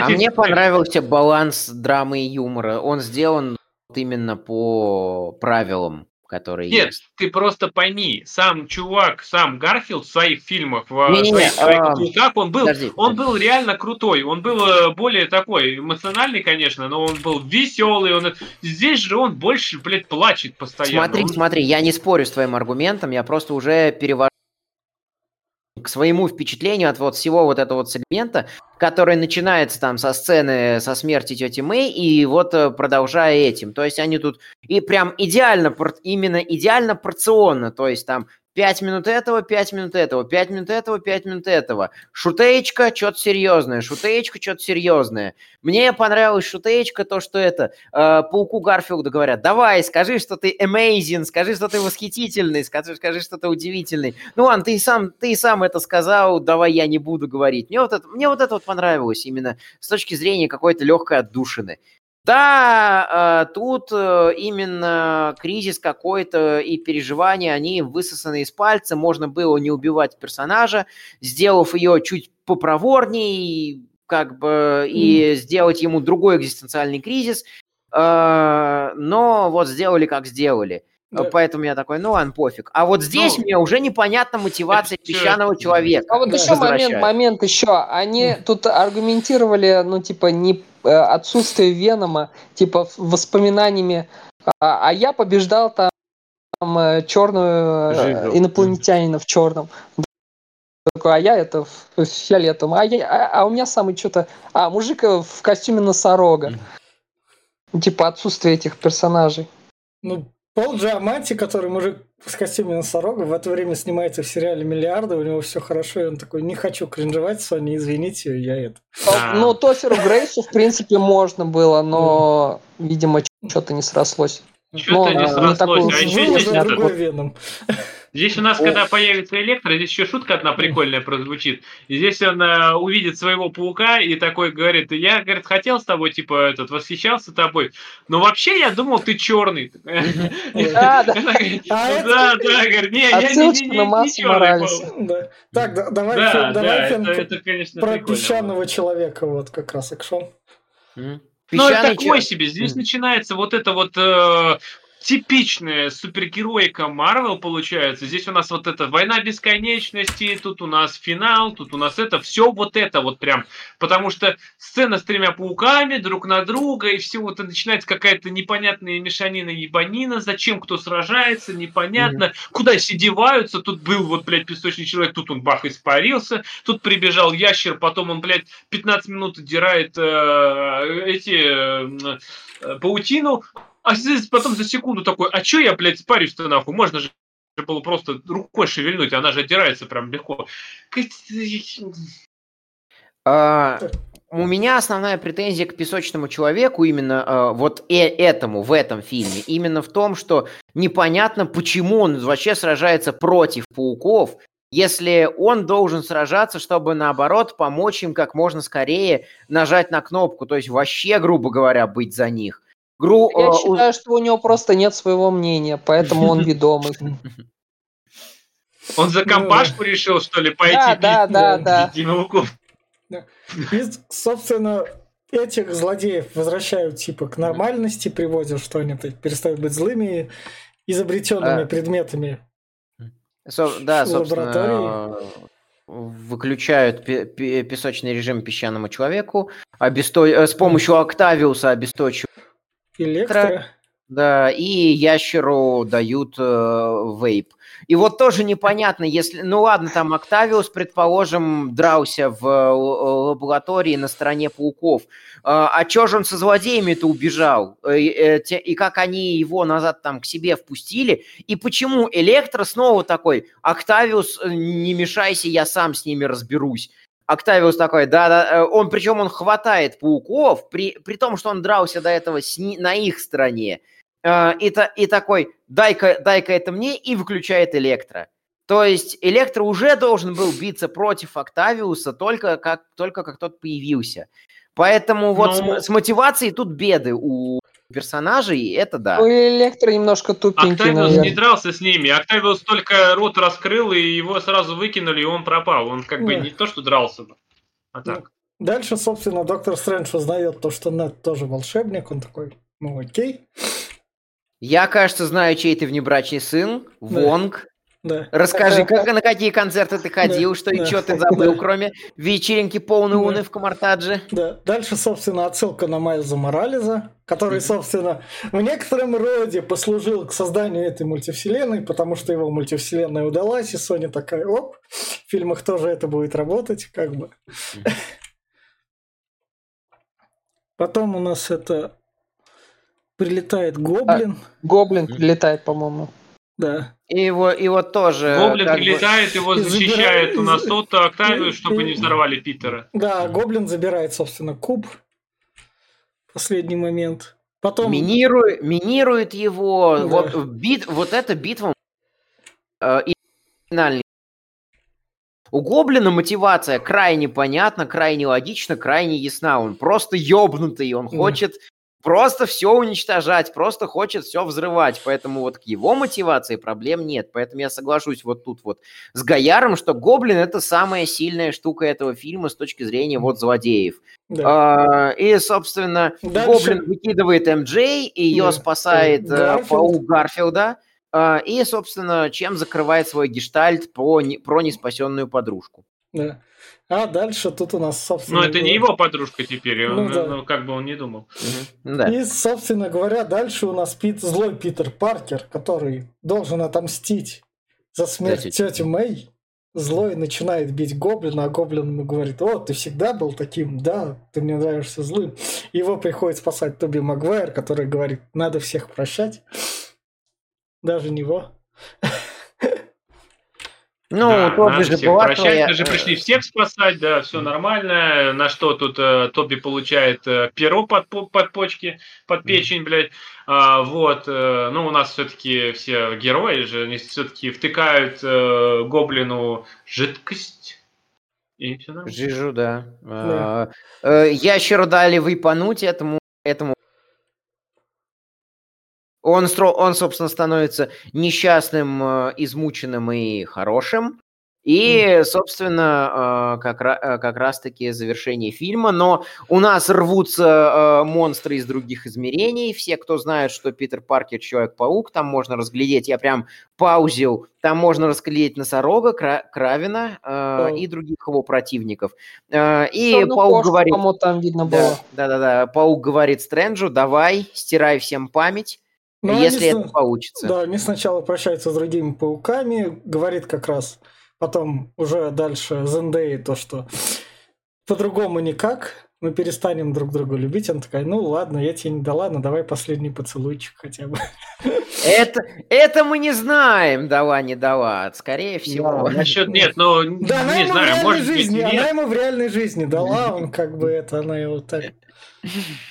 А мне понравился баланс драмы и юмора. Он сделан именно по правилам, которые Нет, есть. ты просто пойми, сам чувак, сам Гарфилд в своих фильмах, в Не-не-не, своих, своих а, пауках, он был, подожди, он подожди. был реально крутой, он был э, более такой эмоциональный, конечно, но он был веселый, он здесь же он больше, блядь, плачет постоянно. Смотри, Он- смотри, я не спорю с твоим аргументом, я просто уже перевожу к своему впечатлению от вот всего вот этого вот сегмента, который начинается там со сцены со смерти тети Мэй и вот э, продолжая этим. То есть они тут и прям идеально, именно идеально порционно, то есть там 5 минут этого, 5 минут этого, 5 минут этого, 5 минут этого. Шутеечка, что-то серьезное, шутеечка, что-то серьезное. Мне понравилась шутеечка, то, что это, э, пауку Гарфилду говорят, давай, скажи, что ты amazing, скажи, что ты восхитительный, скажи, скажи, что ты удивительный. Ну ладно, ты и сам, ты и сам это сказал, давай я не буду говорить. Мне вот это, мне вот это вот понравилось именно с точки зрения какой-то легкой отдушины. Да, э, тут э, именно кризис какой-то и переживания, они высосаны из пальца. Можно было не убивать персонажа, сделав ее чуть попроворней, как бы, и сделать ему другой экзистенциальный кризис. Э, Но вот сделали, как сделали. Да. Поэтому я такой, ну ладно, пофиг. А вот здесь Ну, мне уже непонятна мотивация песчаного человека. А вот еще момент, момент еще. Они тут аргументировали, ну, типа, не отсутствие Венома, типа, воспоминаниями. А, а я побеждал там, черную Жижу. инопланетянина в черном. Такой, а я это в фиолетовом. А, я, а, а у меня самый что-то... А, мужик э, в костюме носорога. Типа отсутствие этих персонажей. Ну, Пол Джамати, который мужик с костюме носорога, в это время снимается в сериале «Миллиарды», у него все хорошо, и он такой, не хочу кринжевать, Соня, извините, я это. Да. Ну, Тоферу Грейсу, в принципе, можно было, но, видимо, что-то не срослось. Что-то Ну, не срослось. А еще здесь, это- другой Веном. Здесь у нас, когда появится электро, здесь еще шутка одна прикольная прозвучит. И здесь он э, увидит своего паука и такой говорит, я, говорит, хотел с тобой, типа, этот, восхищался тобой, но вообще я думал, ты черный. Да, да. А Да, да, говорит, не, я не- черный. Так, да- давай, конечно, про песчаного человека, вот как раз экшон. Ну, это такой себе. Здесь Мгм. начинается вот это вот э, типичная супергероика Марвел получается. Здесь у нас вот эта война бесконечности, тут у нас финал, тут у нас это все вот это вот прям. Потому что сцена с тремя пауками друг на друга, и все вот это начинается какая-то непонятная мешанина ебанина, зачем кто сражается, непонятно, куда все деваются. Тут был вот, блядь, песочный человек, тут он бах испарился, тут прибежал ящер, потом он, блядь, 15 минут отдирает э, эти э, э, паутину, а потом за секунду такой, а чё я, блядь, спарюсь-то нахуй? Можно же было просто рукой шевельнуть, она же отдирается прям легко. А, у меня основная претензия к песочному человеку именно а, вот э- этому в этом фильме именно в том, что непонятно, почему он вообще сражается против пауков, если он должен сражаться, чтобы наоборот помочь им как можно скорее нажать на кнопку, то есть вообще, грубо говоря, быть за них. Гру- Я а, у- считаю, что у него просто нет своего мнения, поэтому он ведомый. Он за компашку решил, что ли, пойти Да, бить да, да, да. да. И, собственно, этих злодеев возвращают типа к нормальности, приводят, что они перестают быть злыми, изобретенными А. предметами. Со- да, собственно, э, выключают песочный режим песчаному человеку, обесто... Э, с помощью Октавиуса обесточивают электро. Да, и ящеру дают э, вейп. И вот тоже непонятно, если... Ну ладно, там Октавиус, предположим, дрался в э, лаборатории на стороне пауков. А, а чё же он со злодеями-то убежал? Э, и как они его назад там к себе впустили? И почему Электро снова такой, Октавиус, не мешайся, я сам с ними разберусь. Октавиус такой, да-да, он, причем он хватает пауков, при, при том, что он дрался до этого с, на их стороне. Э, и, и такой, дай-ка дай это мне, и выключает Электро. То есть Электро уже должен был биться против Октавиуса только как, только как тот появился. Поэтому вот Но... с, с мотивацией тут беды у персонажей, это да. У Электро немножко тупенький, Октавиус наверное. не дрался с ними. Октавиус только рот раскрыл, и его сразу выкинули, и он пропал. Он как бы не то, что дрался бы, а так. Дальше, собственно, доктор Стрэндж узнает то, что Нед тоже волшебник. Он такой, ну окей. Я, кажется, знаю, чей ты внебрачный сын, да. Вонг. Да. Расскажи, как, на какие концерты ты ходил, да, что да, и что ты забыл, да. кроме вечеринки полной да. уны в Камартадже. Да. Дальше, собственно, отсылка на Майлза Морализа, который, собственно, в некотором роде послужил к созданию этой мультивселенной, потому что его мультивселенная удалась, и Sony такая, оп, в фильмах тоже это будет работать, как бы. Потом у нас это прилетает гоблин. А, гоблин прилетает, по-моему. Да. И его, его тоже... Гоблин прилетает, бы... его защищает у нас тот Октавиус, чтобы не взорвали Питера. Да, Гоблин забирает, собственно, куб. Последний момент. Потом... Минирует, минирует его. Да. Вот, бит, вот эта битва э, финальный. У Гоблина мотивация крайне понятна, крайне логична, крайне ясна. Он просто ёбнутый, он да. хочет просто все уничтожать, просто хочет все взрывать. Поэтому вот к его мотивации проблем нет. Поэтому я соглашусь вот тут вот с Гаяром, что Гоблин это самая сильная штука этого фильма с точки зрения вот злодеев. Да. А, и, собственно, Дальше... Гоблин выкидывает МД, ее да. спасает э, Гарфилд. паук Гарфилда. А, и, собственно, чем закрывает свой гештальт про, не, про неспасенную подружку. Да. А дальше тут у нас, собственно... Ну, это не его подружка теперь, ну, он, да. ну, как бы он не думал. Угу. Да. И, собственно говоря, дальше у нас Пит, злой Питер Паркер, который должен отомстить за смерть Кстати, тети Мэй. Злой начинает бить Гоблина, а Гоблин ему говорит, о, ты всегда был таким, да, ты мне нравишься злым. Его приходит спасать Тоби Магуайр, который говорит, надо всех прощать. Даже него. Ну, да, Тоби же была прощать. твоя... Мы же пришли всех спасать, да, все нормально. На что тут э, Тоби получает э, перо под, под почки, под печень, блядь. А, вот, э, ну, у нас все-таки все герои же, они все-таки втыкают э, гоблину жидкость. И все нормально. Жижу, да. да. А, э, ящеру дали выпануть этому, этому он, он, собственно, становится несчастным, э, измученным и хорошим. И, собственно, э, как, э, как раз-таки завершение фильма. Но у нас рвутся монстры из других измерений. Все, кто знает, что Питер Паркер Человек-паук, там можно разглядеть, я прям паузил, там можно разглядеть носорога, Кравина э, и других его противников. Э, и ну, Паук говорит... там видно было. Да-да-да, Паук говорит Стрэнджу, давай, стирай всем память, но ну, Если они, это получится. Да, они сначала прощаются с другими пауками, говорит как раз потом уже дальше Зендей то, что по-другому никак, мы перестанем друг друга любить. Она такая, ну ладно, я тебе не дала, но давай последний поцелуйчик хотя бы. Это, это мы не знаем, дала, не дала, скорее всего. Да, насчет нет, но да, не знаю, может жизни, быть, нет. Она ему в реальной жизни дала, он как бы это, она его так...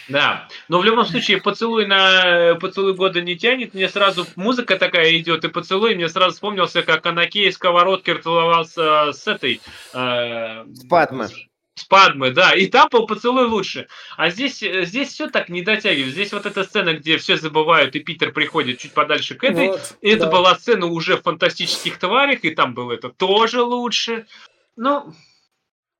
Да, но в любом случае поцелуй на поцелуй года не тянет. Мне сразу музыка такая идет, и поцелуй мне сразу вспомнился, как Анакей сковородки целовался с этой... Э, с Падмой. С Падмой, да. И там был поцелуй лучше. А здесь, здесь все так не дотягивает. Здесь вот эта сцена, где все забывают, и Питер приходит чуть подальше к этой. Вот, это да. была сцена уже в фантастических тварях, и там было это тоже лучше. Ну...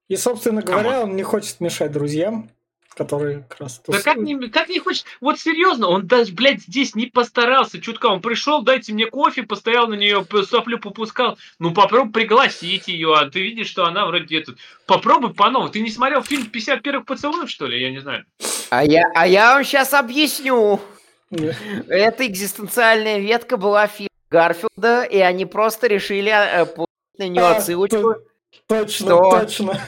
И, собственно говоря, он не хочет мешать друзьям который как раз... Да как не, как не хочешь? Вот серьезно, он даже, блядь, здесь не постарался чутка. Он пришел, дайте мне кофе, постоял на нее, соплю попускал. Ну попробуй пригласить ее, а ты видишь, что она вроде этот. Попробуй по-новому. Ты не смотрел фильм 50 первых поцелуев, что ли? Я не знаю. А я, а я вам сейчас объясню. Эта экзистенциальная ветка была в фильме Гарфилда, и они просто решили э, получить на нее а, отсылочку. Точно, что, точно.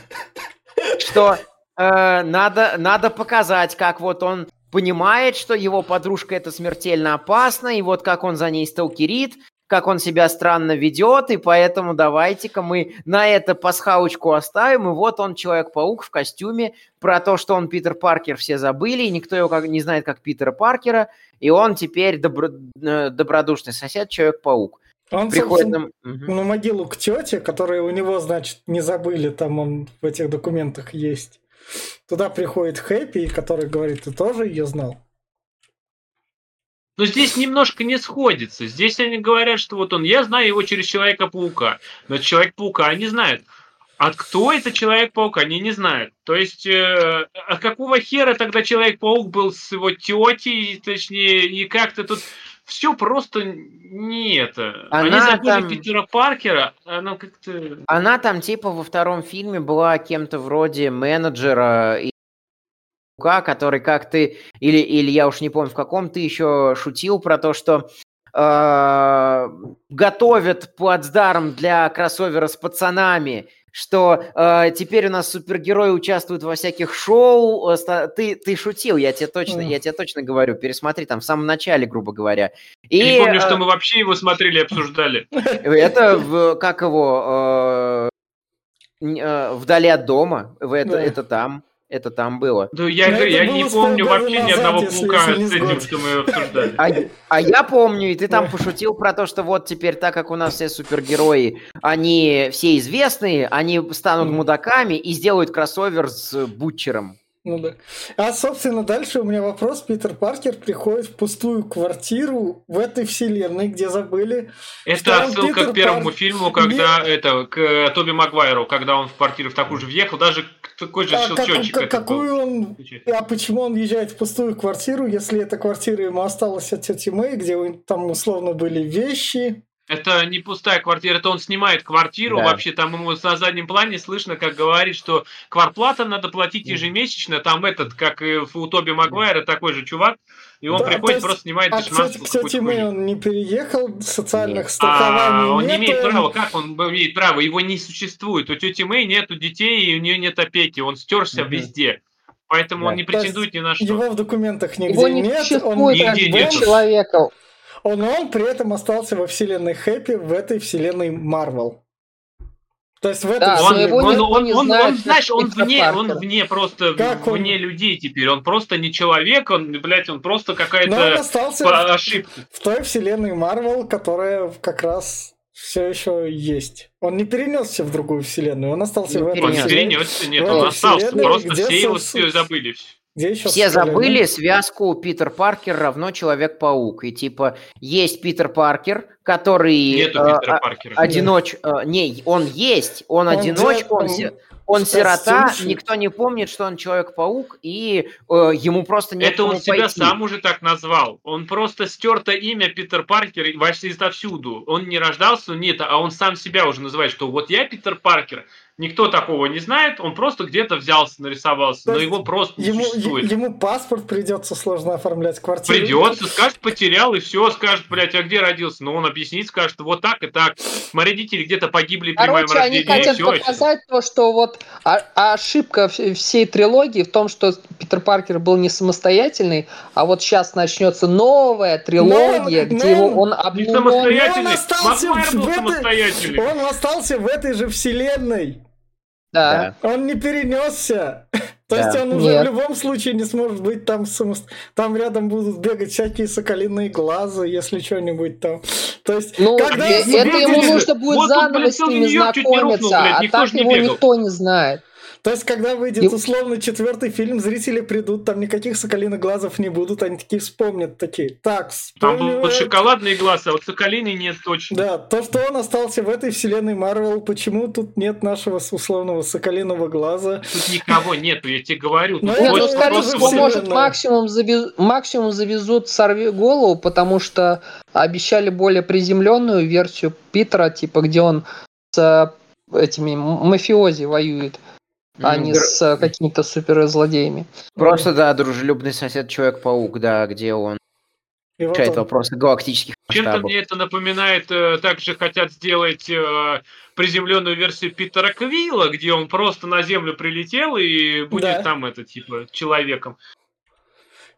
Что э, надо, надо показать, как вот он понимает, что его подружка это смертельно опасно, и вот как он за ней сталкерит, как он себя странно ведет, и поэтому давайте-ка мы на это пасхалочку оставим, и вот он Человек-паук в костюме, про то, что он Питер Паркер, все забыли, и никто его как, не знает как Питера Паркера, и он теперь добро, э, добродушный сосед Человек-паук. Он приходит на... на могилу к тете, которая у него, значит, не забыли, там он в этих документах есть. Туда приходит Хэппи, который говорит, ты тоже ее знал? Но здесь немножко не сходится. Здесь они говорят, что вот он, я знаю его через Человека-паука. Но Человек-паука они знают. А кто это Человек-паук, они не знают. То есть, э, а какого хера тогда Человек-паук был с его тетей, точнее, и как-то тут все просто не это. Она Они забыли там... Питера Паркера, она как-то... Она там типа во втором фильме была кем-то вроде менеджера и который как ты, или, или я уж не помню, в каком ты еще шутил про то, что э, готовят плацдарм для кроссовера с пацанами, что э, теперь у нас супергерои участвуют во всяких шоу. Э, ты, ты шутил, я тебе точно, я тебе точно говорю. Пересмотри там в самом начале, грубо говоря. И, я не помню, э, что мы вообще его смотрели и обсуждали. Это в, как его э, э, вдали от дома. Это, это там. Это там было. Да я, Но я не помню вообще назад, ни одного паука с этим, что мы обсуждали. А, а я помню, и ты там пошутил про то, что вот теперь, так как у нас все супергерои, они все известные, они станут мудаками и сделают кроссовер с Бутчером. Ну да. А, собственно, дальше у меня вопрос. Питер Паркер приходит в пустую квартиру в этой вселенной, где забыли. Это отсылка Питер к первому Пар... фильму, когда не... это к э, Тоби Магуайру, когда он в квартиру в такую же въехал, даже такой же а, щелчочек. Как, какую он... А почему он въезжает в пустую квартиру, если эта квартира ему осталась от тети Мэй, где там условно были вещи? Это не пустая квартира, это он снимает квартиру. Да. Вообще там ему на заднем плане слышно, как говорит, что квартплата надо платить ежемесячно. Там этот, как и у Тоби Магуайра, такой же чувак. И он да, приходит, есть, просто снимает а кстати, кстати, мы он не переехал, социальных страхований а, Он не имеет права. Как он имеет право? Его не существует. У тети Мэй нету детей, и у нее нет опеки. Он стерся mm везде. Поэтому да. он не претендует ни на что. Его в документах нигде его не нет. Он нигде нет. человека. Он, он при этом остался во вселенной Хэппи, в этой вселенной Марвел. То есть в этом да, он, его он, он, не он, знает, он, знаешь, он вне, он вне просто как вне он? людей теперь. Он просто не человек, он, блядь, он просто какая-то ошибка. В той вселенной Марвел, которая как раз все еще есть. Он не перенесся в другую вселенную, он остался не в этой Он не перенесся, нет, он остался, просто все его забыли. Где еще Все забыли связку Питер Паркер равно Человек-паук. И типа есть Питер Паркер, который... Нету э, Питера Паркера. Одиноч... Э, не, он есть, он, он одиноч, он, он, он сирота, никто не помнит, что он Человек-паук, и э, ему просто нет Это он себя пойти. сам уже так назвал. Он просто стерто имя Питер Паркер вообще изовсюду. Он не рождался, нет, а он сам себя уже называет, что вот я Питер Паркер, Никто такого не знает, он просто где-то взялся, нарисовался, но его просто не ему, существует. Ему паспорт придется сложно оформлять квартиру. Придется, скажет, потерял, и все, скажет, блядь, а где родился? Ну, он объяснит, скажет, вот так и так. Мои родители где-то погибли при Короче, моем рождении. они хотят все, показать то, что вот ошибка всей трилогии в том, что Питер Паркер был не самостоятельный, а вот сейчас начнется новая трилогия, но, где но, его он обнулен. Не самостоятельный, он остался, в этой, самостоятельный. он остался в этой же вселенной. Да. Он не перенесся. То есть он уже в любом случае не сможет быть там Там рядом будут бегать всякие соколиные глаза, если что-нибудь там. То есть, ну, когда... это ему нужно будет заново с ними знакомиться, а так его никто не знает. То есть, когда выйдет условно четвертый фильм, зрители придут, там никаких соколиных глазов не будут, они такие вспомнят, такие, так, Там будут шоколадные глаза, а вот соколиный нет точно. Да, то, что он остался в этой вселенной Марвел, почему тут нет нашего условного соколиного глаза? Тут никого нету, я тебе говорю. Ну, нет, ну, скорее всего, может, максимум, завез... максимум завезут «Сорви голову», потому что обещали более приземленную версию Питера, типа, где он с этими мафиози воюет а не с какими-то суперзлодеями. Просто, да, дружелюбный сосед Человек-паук, да, где он и решает вот вопросы галактических Чем-то мне это напоминает, э, также хотят сделать э, приземленную версию Питера Квилла, где он просто на Землю прилетел и будет да. там, это, типа, человеком.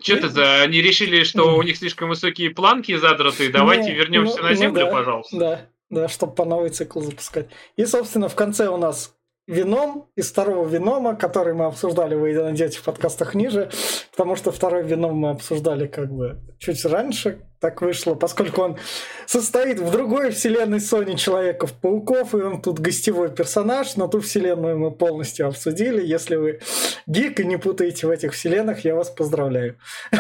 Что-то за... Они решили, что у них слишком высокие планки задраты, давайте ну, вернемся ну, на Землю, ну, да, пожалуйста. Да, да, чтобы по новый цикл запускать. И, собственно, в конце у нас Вином из второго Винома, который мы обсуждали, вы найдете в подкастах ниже, потому что второй Вином мы обсуждали как бы чуть раньше, так вышло, поскольку он состоит в другой вселенной Sony Человеков-пауков, и он тут гостевой персонаж, но ту вселенную мы полностью обсудили. Если вы гик и не путаете в этих вселенных, я вас поздравляю.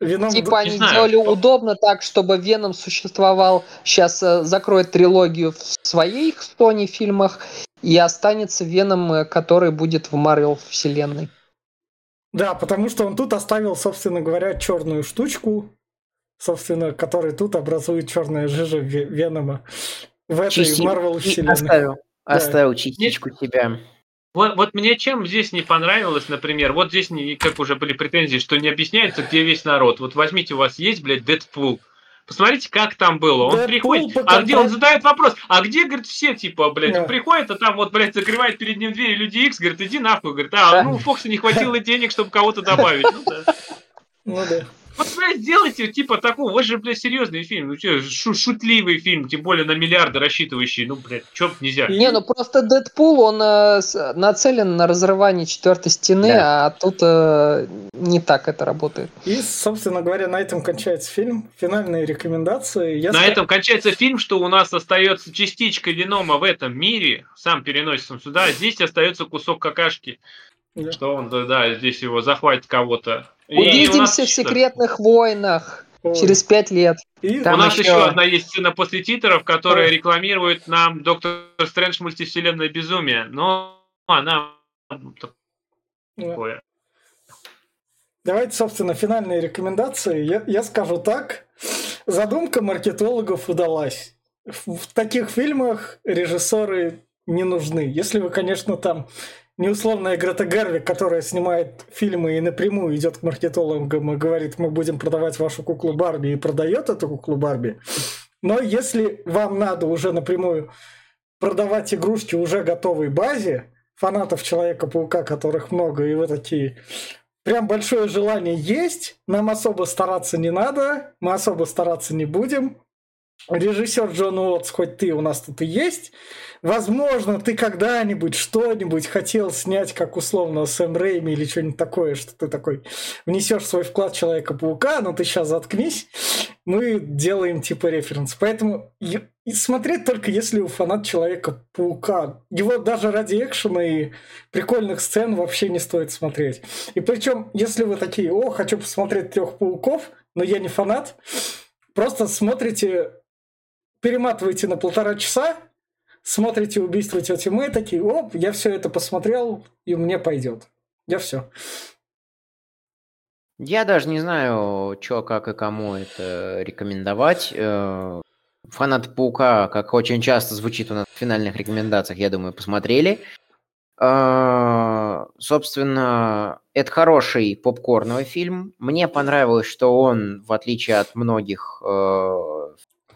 Веном... Типа они знаю, сделали что... удобно так, чтобы Веном существовал, сейчас э, закроет трилогию в своих Sony фильмах, и останется Веном, э, который будет в Марвел вселенной. Да, потому что он тут оставил, собственно говоря, черную штучку, собственно, который тут образует черная жижа Венома в этой Марвел вселенной. Оставил, да. оставил частичку себя. Вот, вот мне чем здесь не понравилось, например, вот здесь, не, как уже были претензии, что не объясняется, где весь народ. Вот возьмите, у вас есть, блядь, Дэдпул. Посмотрите, как там было. Он Дэдпул приходит, а где он задает вопрос, а где, говорит, все, типа, блядь, он приходит, а там вот, блядь, закрывает перед ним дверь Люди Икс, говорит, иди нахуй, говорит, а, ну, Фокса не хватило денег, чтобы кого-то добавить. Ну да. Вот, блядь, сделайте, типа, такого, вас же, блядь, серьезный фильм, ну, что, шутливый фильм, тем более на миллиарды рассчитывающий, ну, блядь, чё нельзя. Не, ну, просто Дэдпул, он э, нацелен на разрывание четвертой стены, да. а тут э, не так это работает. И, собственно говоря, на этом кончается фильм. Финальные рекомендации. Я на sk... этом кончается фильм, что у нас остается частичка Венома в этом мире, сам переносится сюда, а здесь остается кусок какашки. Да. Что он, да, да, здесь его захватит кого-то. Увидимся в секретных войнах. Ой. Через пять лет. И Там у нас еще... еще одна есть сцена после титров, которая Ой. рекламирует нам Доктор Стрэндж мультивселенная безумие. Но она такое. Давайте, собственно, финальные рекомендации. Я, я скажу так. Задумка маркетологов удалась. В, в таких фильмах режиссеры не нужны. Если вы, конечно, там не условная Грета Гервик, которая снимает фильмы и напрямую идет к маркетологам и говорит, мы будем продавать вашу куклу Барби и продает эту куклу Барби. Но если вам надо уже напрямую продавать игрушки уже готовой базе, фанатов Человека-паука, которых много, и вы такие, прям большое желание есть, нам особо стараться не надо, мы особо стараться не будем, режиссер Джон Уотс, хоть ты у нас тут и есть, возможно, ты когда-нибудь что-нибудь хотел снять, как условно Сэм Рейми или что-нибудь такое, что ты такой внесешь свой вклад Человека-паука, но ты сейчас заткнись, мы делаем типа референс. Поэтому и смотреть только если у фанат Человека-паука. Его даже ради экшена и прикольных сцен вообще не стоит смотреть. И причем, если вы такие, о, хочу посмотреть трех пауков, но я не фанат, просто смотрите перематываете на полтора часа, смотрите убийство тети Мэй, такие, оп, я все это посмотрел, и мне пойдет. Я все. Я даже не знаю, что, как и кому это рекомендовать. Э, Фанат Паука, как очень часто звучит у нас в финальных рекомендациях, я думаю, посмотрели. Э, собственно, это хороший попкорновый фильм. Мне понравилось, что он, в отличие от многих э,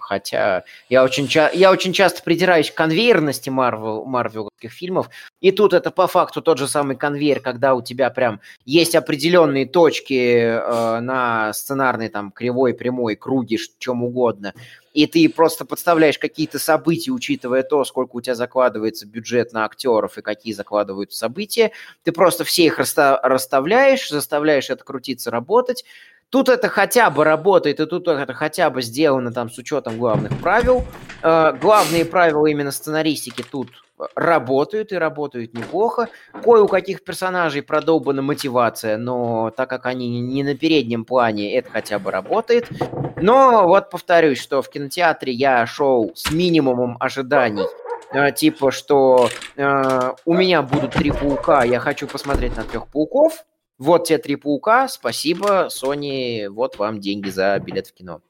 хотя я очень, ча- я очень часто придираюсь к конвейерности Марвел, марвелских фильмов, и тут это по факту тот же самый конвейер, когда у тебя прям есть определенные точки э, на сценарной там кривой, прямой, круге, чем угодно, и ты просто подставляешь какие-то события, учитывая то, сколько у тебя закладывается бюджет на актеров и какие закладываются события, ты просто все их расставляешь, заставляешь это крутиться, работать, Тут это хотя бы работает, и тут это хотя бы сделано там с учетом главных правил. Э, главные правила именно сценаристики тут работают и работают неплохо. Кое у каких персонажей продолбана мотивация, но так как они не на переднем плане, это хотя бы работает. Но вот повторюсь, что в кинотеатре я шел с минимумом ожиданий. Э, типа, что э, у меня будут три паука, я хочу посмотреть на трех пауков. Вот те три паука, спасибо, Sony, вот вам деньги за билет в кино.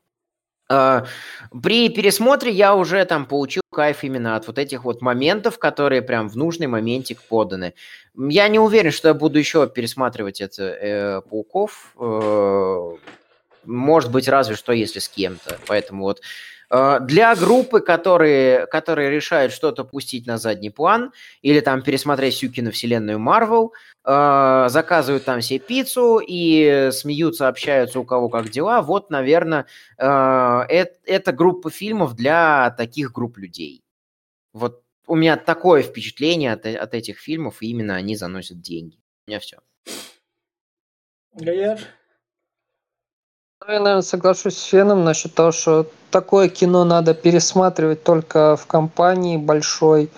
А, при пересмотре я уже там получил кайф именно от вот этих вот моментов, которые прям в нужный моментик поданы. Я не уверен, что я буду еще пересматривать это э, пауков. Э, может быть, разве что если с кем-то. Поэтому вот для группы, которые, которые решают что-то пустить на задний план или там пересмотреть всю киновселенную Марвел, э, заказывают там себе пиццу и смеются, общаются у кого как дела, вот, наверное, э, это группа фильмов для таких групп людей. Вот у меня такое впечатление от, от этих фильмов, и именно они заносят деньги. У меня все. Гаяр? Я, наверное, соглашусь с Феном насчет того, что такое кино надо пересматривать только в компании большой,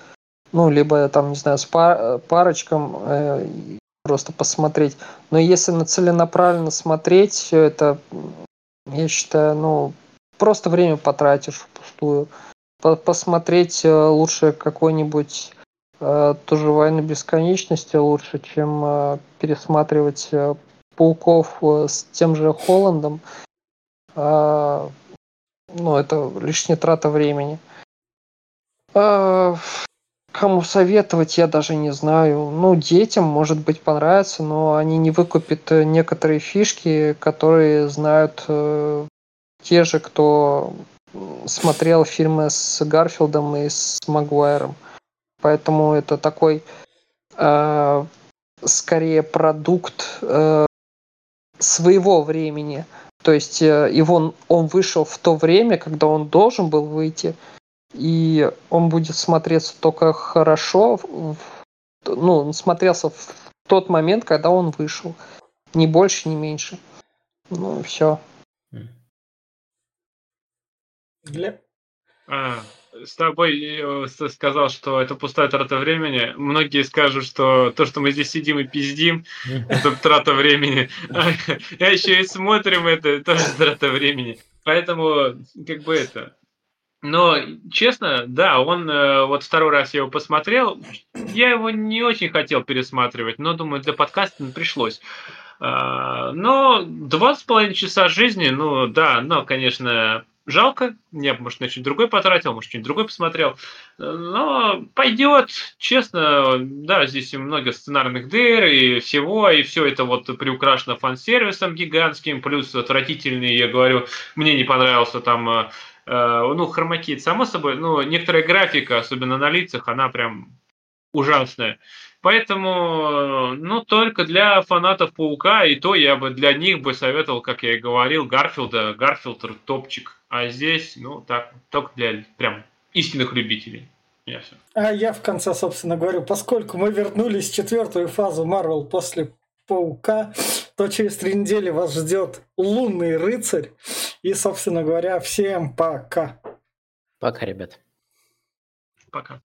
ну, либо там, не знаю, с пар парочком э, просто посмотреть. Но если нацеленаправленно смотреть все это, я считаю, ну, просто время потратишь впустую. По Посмотреть э, лучше какой-нибудь э, тоже «Войны бесконечности» лучше, чем э, пересматривать э, пауков э, с тем же Холландом, а, ну, это лишняя трата времени. А, кому советовать, я даже не знаю. Ну, детям, может быть, понравится, но они не выкупят э, некоторые фишки, которые знают э, те же, кто смотрел фильмы с Гарфилдом и с Магуайром. Поэтому это такой э, скорее продукт э, своего времени. То есть э, его, он вышел в то время, когда он должен был выйти, и он будет смотреться только хорошо, ну, он смотрелся в тот момент, когда он вышел. Ни больше, ни меньше. Ну, все. Глеб? А, с тобой э, сказал, что это пустая трата времени. Многие скажут, что то, что мы здесь сидим и пиздим, это трата времени. А еще и смотрим это, тоже трата времени. Поэтому, как бы это... Но, честно, да, он, э, вот второй раз я его посмотрел, я его не очень хотел пересматривать, но, думаю, для подкаста пришлось. А, но два с половиной часа жизни, ну да, но, конечно, жалко. Я, может, на что-нибудь другой потратил, может, что-нибудь другое посмотрел. Но пойдет, честно, да, здесь много сценарных дыр и всего, и все это вот приукрашено фан-сервисом гигантским, плюс отвратительный, я говорю, мне не понравился там, э, ну, хромакит, само собой, ну, некоторая графика, особенно на лицах, она прям ужасная. Поэтому, ну, только для фанатов Паука, и то я бы для них бы советовал, как я и говорил, Гарфилда. Гарфилд топчик. А здесь, ну, так, только для прям истинных любителей. Я все. А я в конце, собственно, говорю, поскольку мы вернулись в четвертую фазу Марвел после Паука, то через три недели вас ждет Лунный рыцарь. И, собственно говоря, всем пока. Пока, ребят. Пока.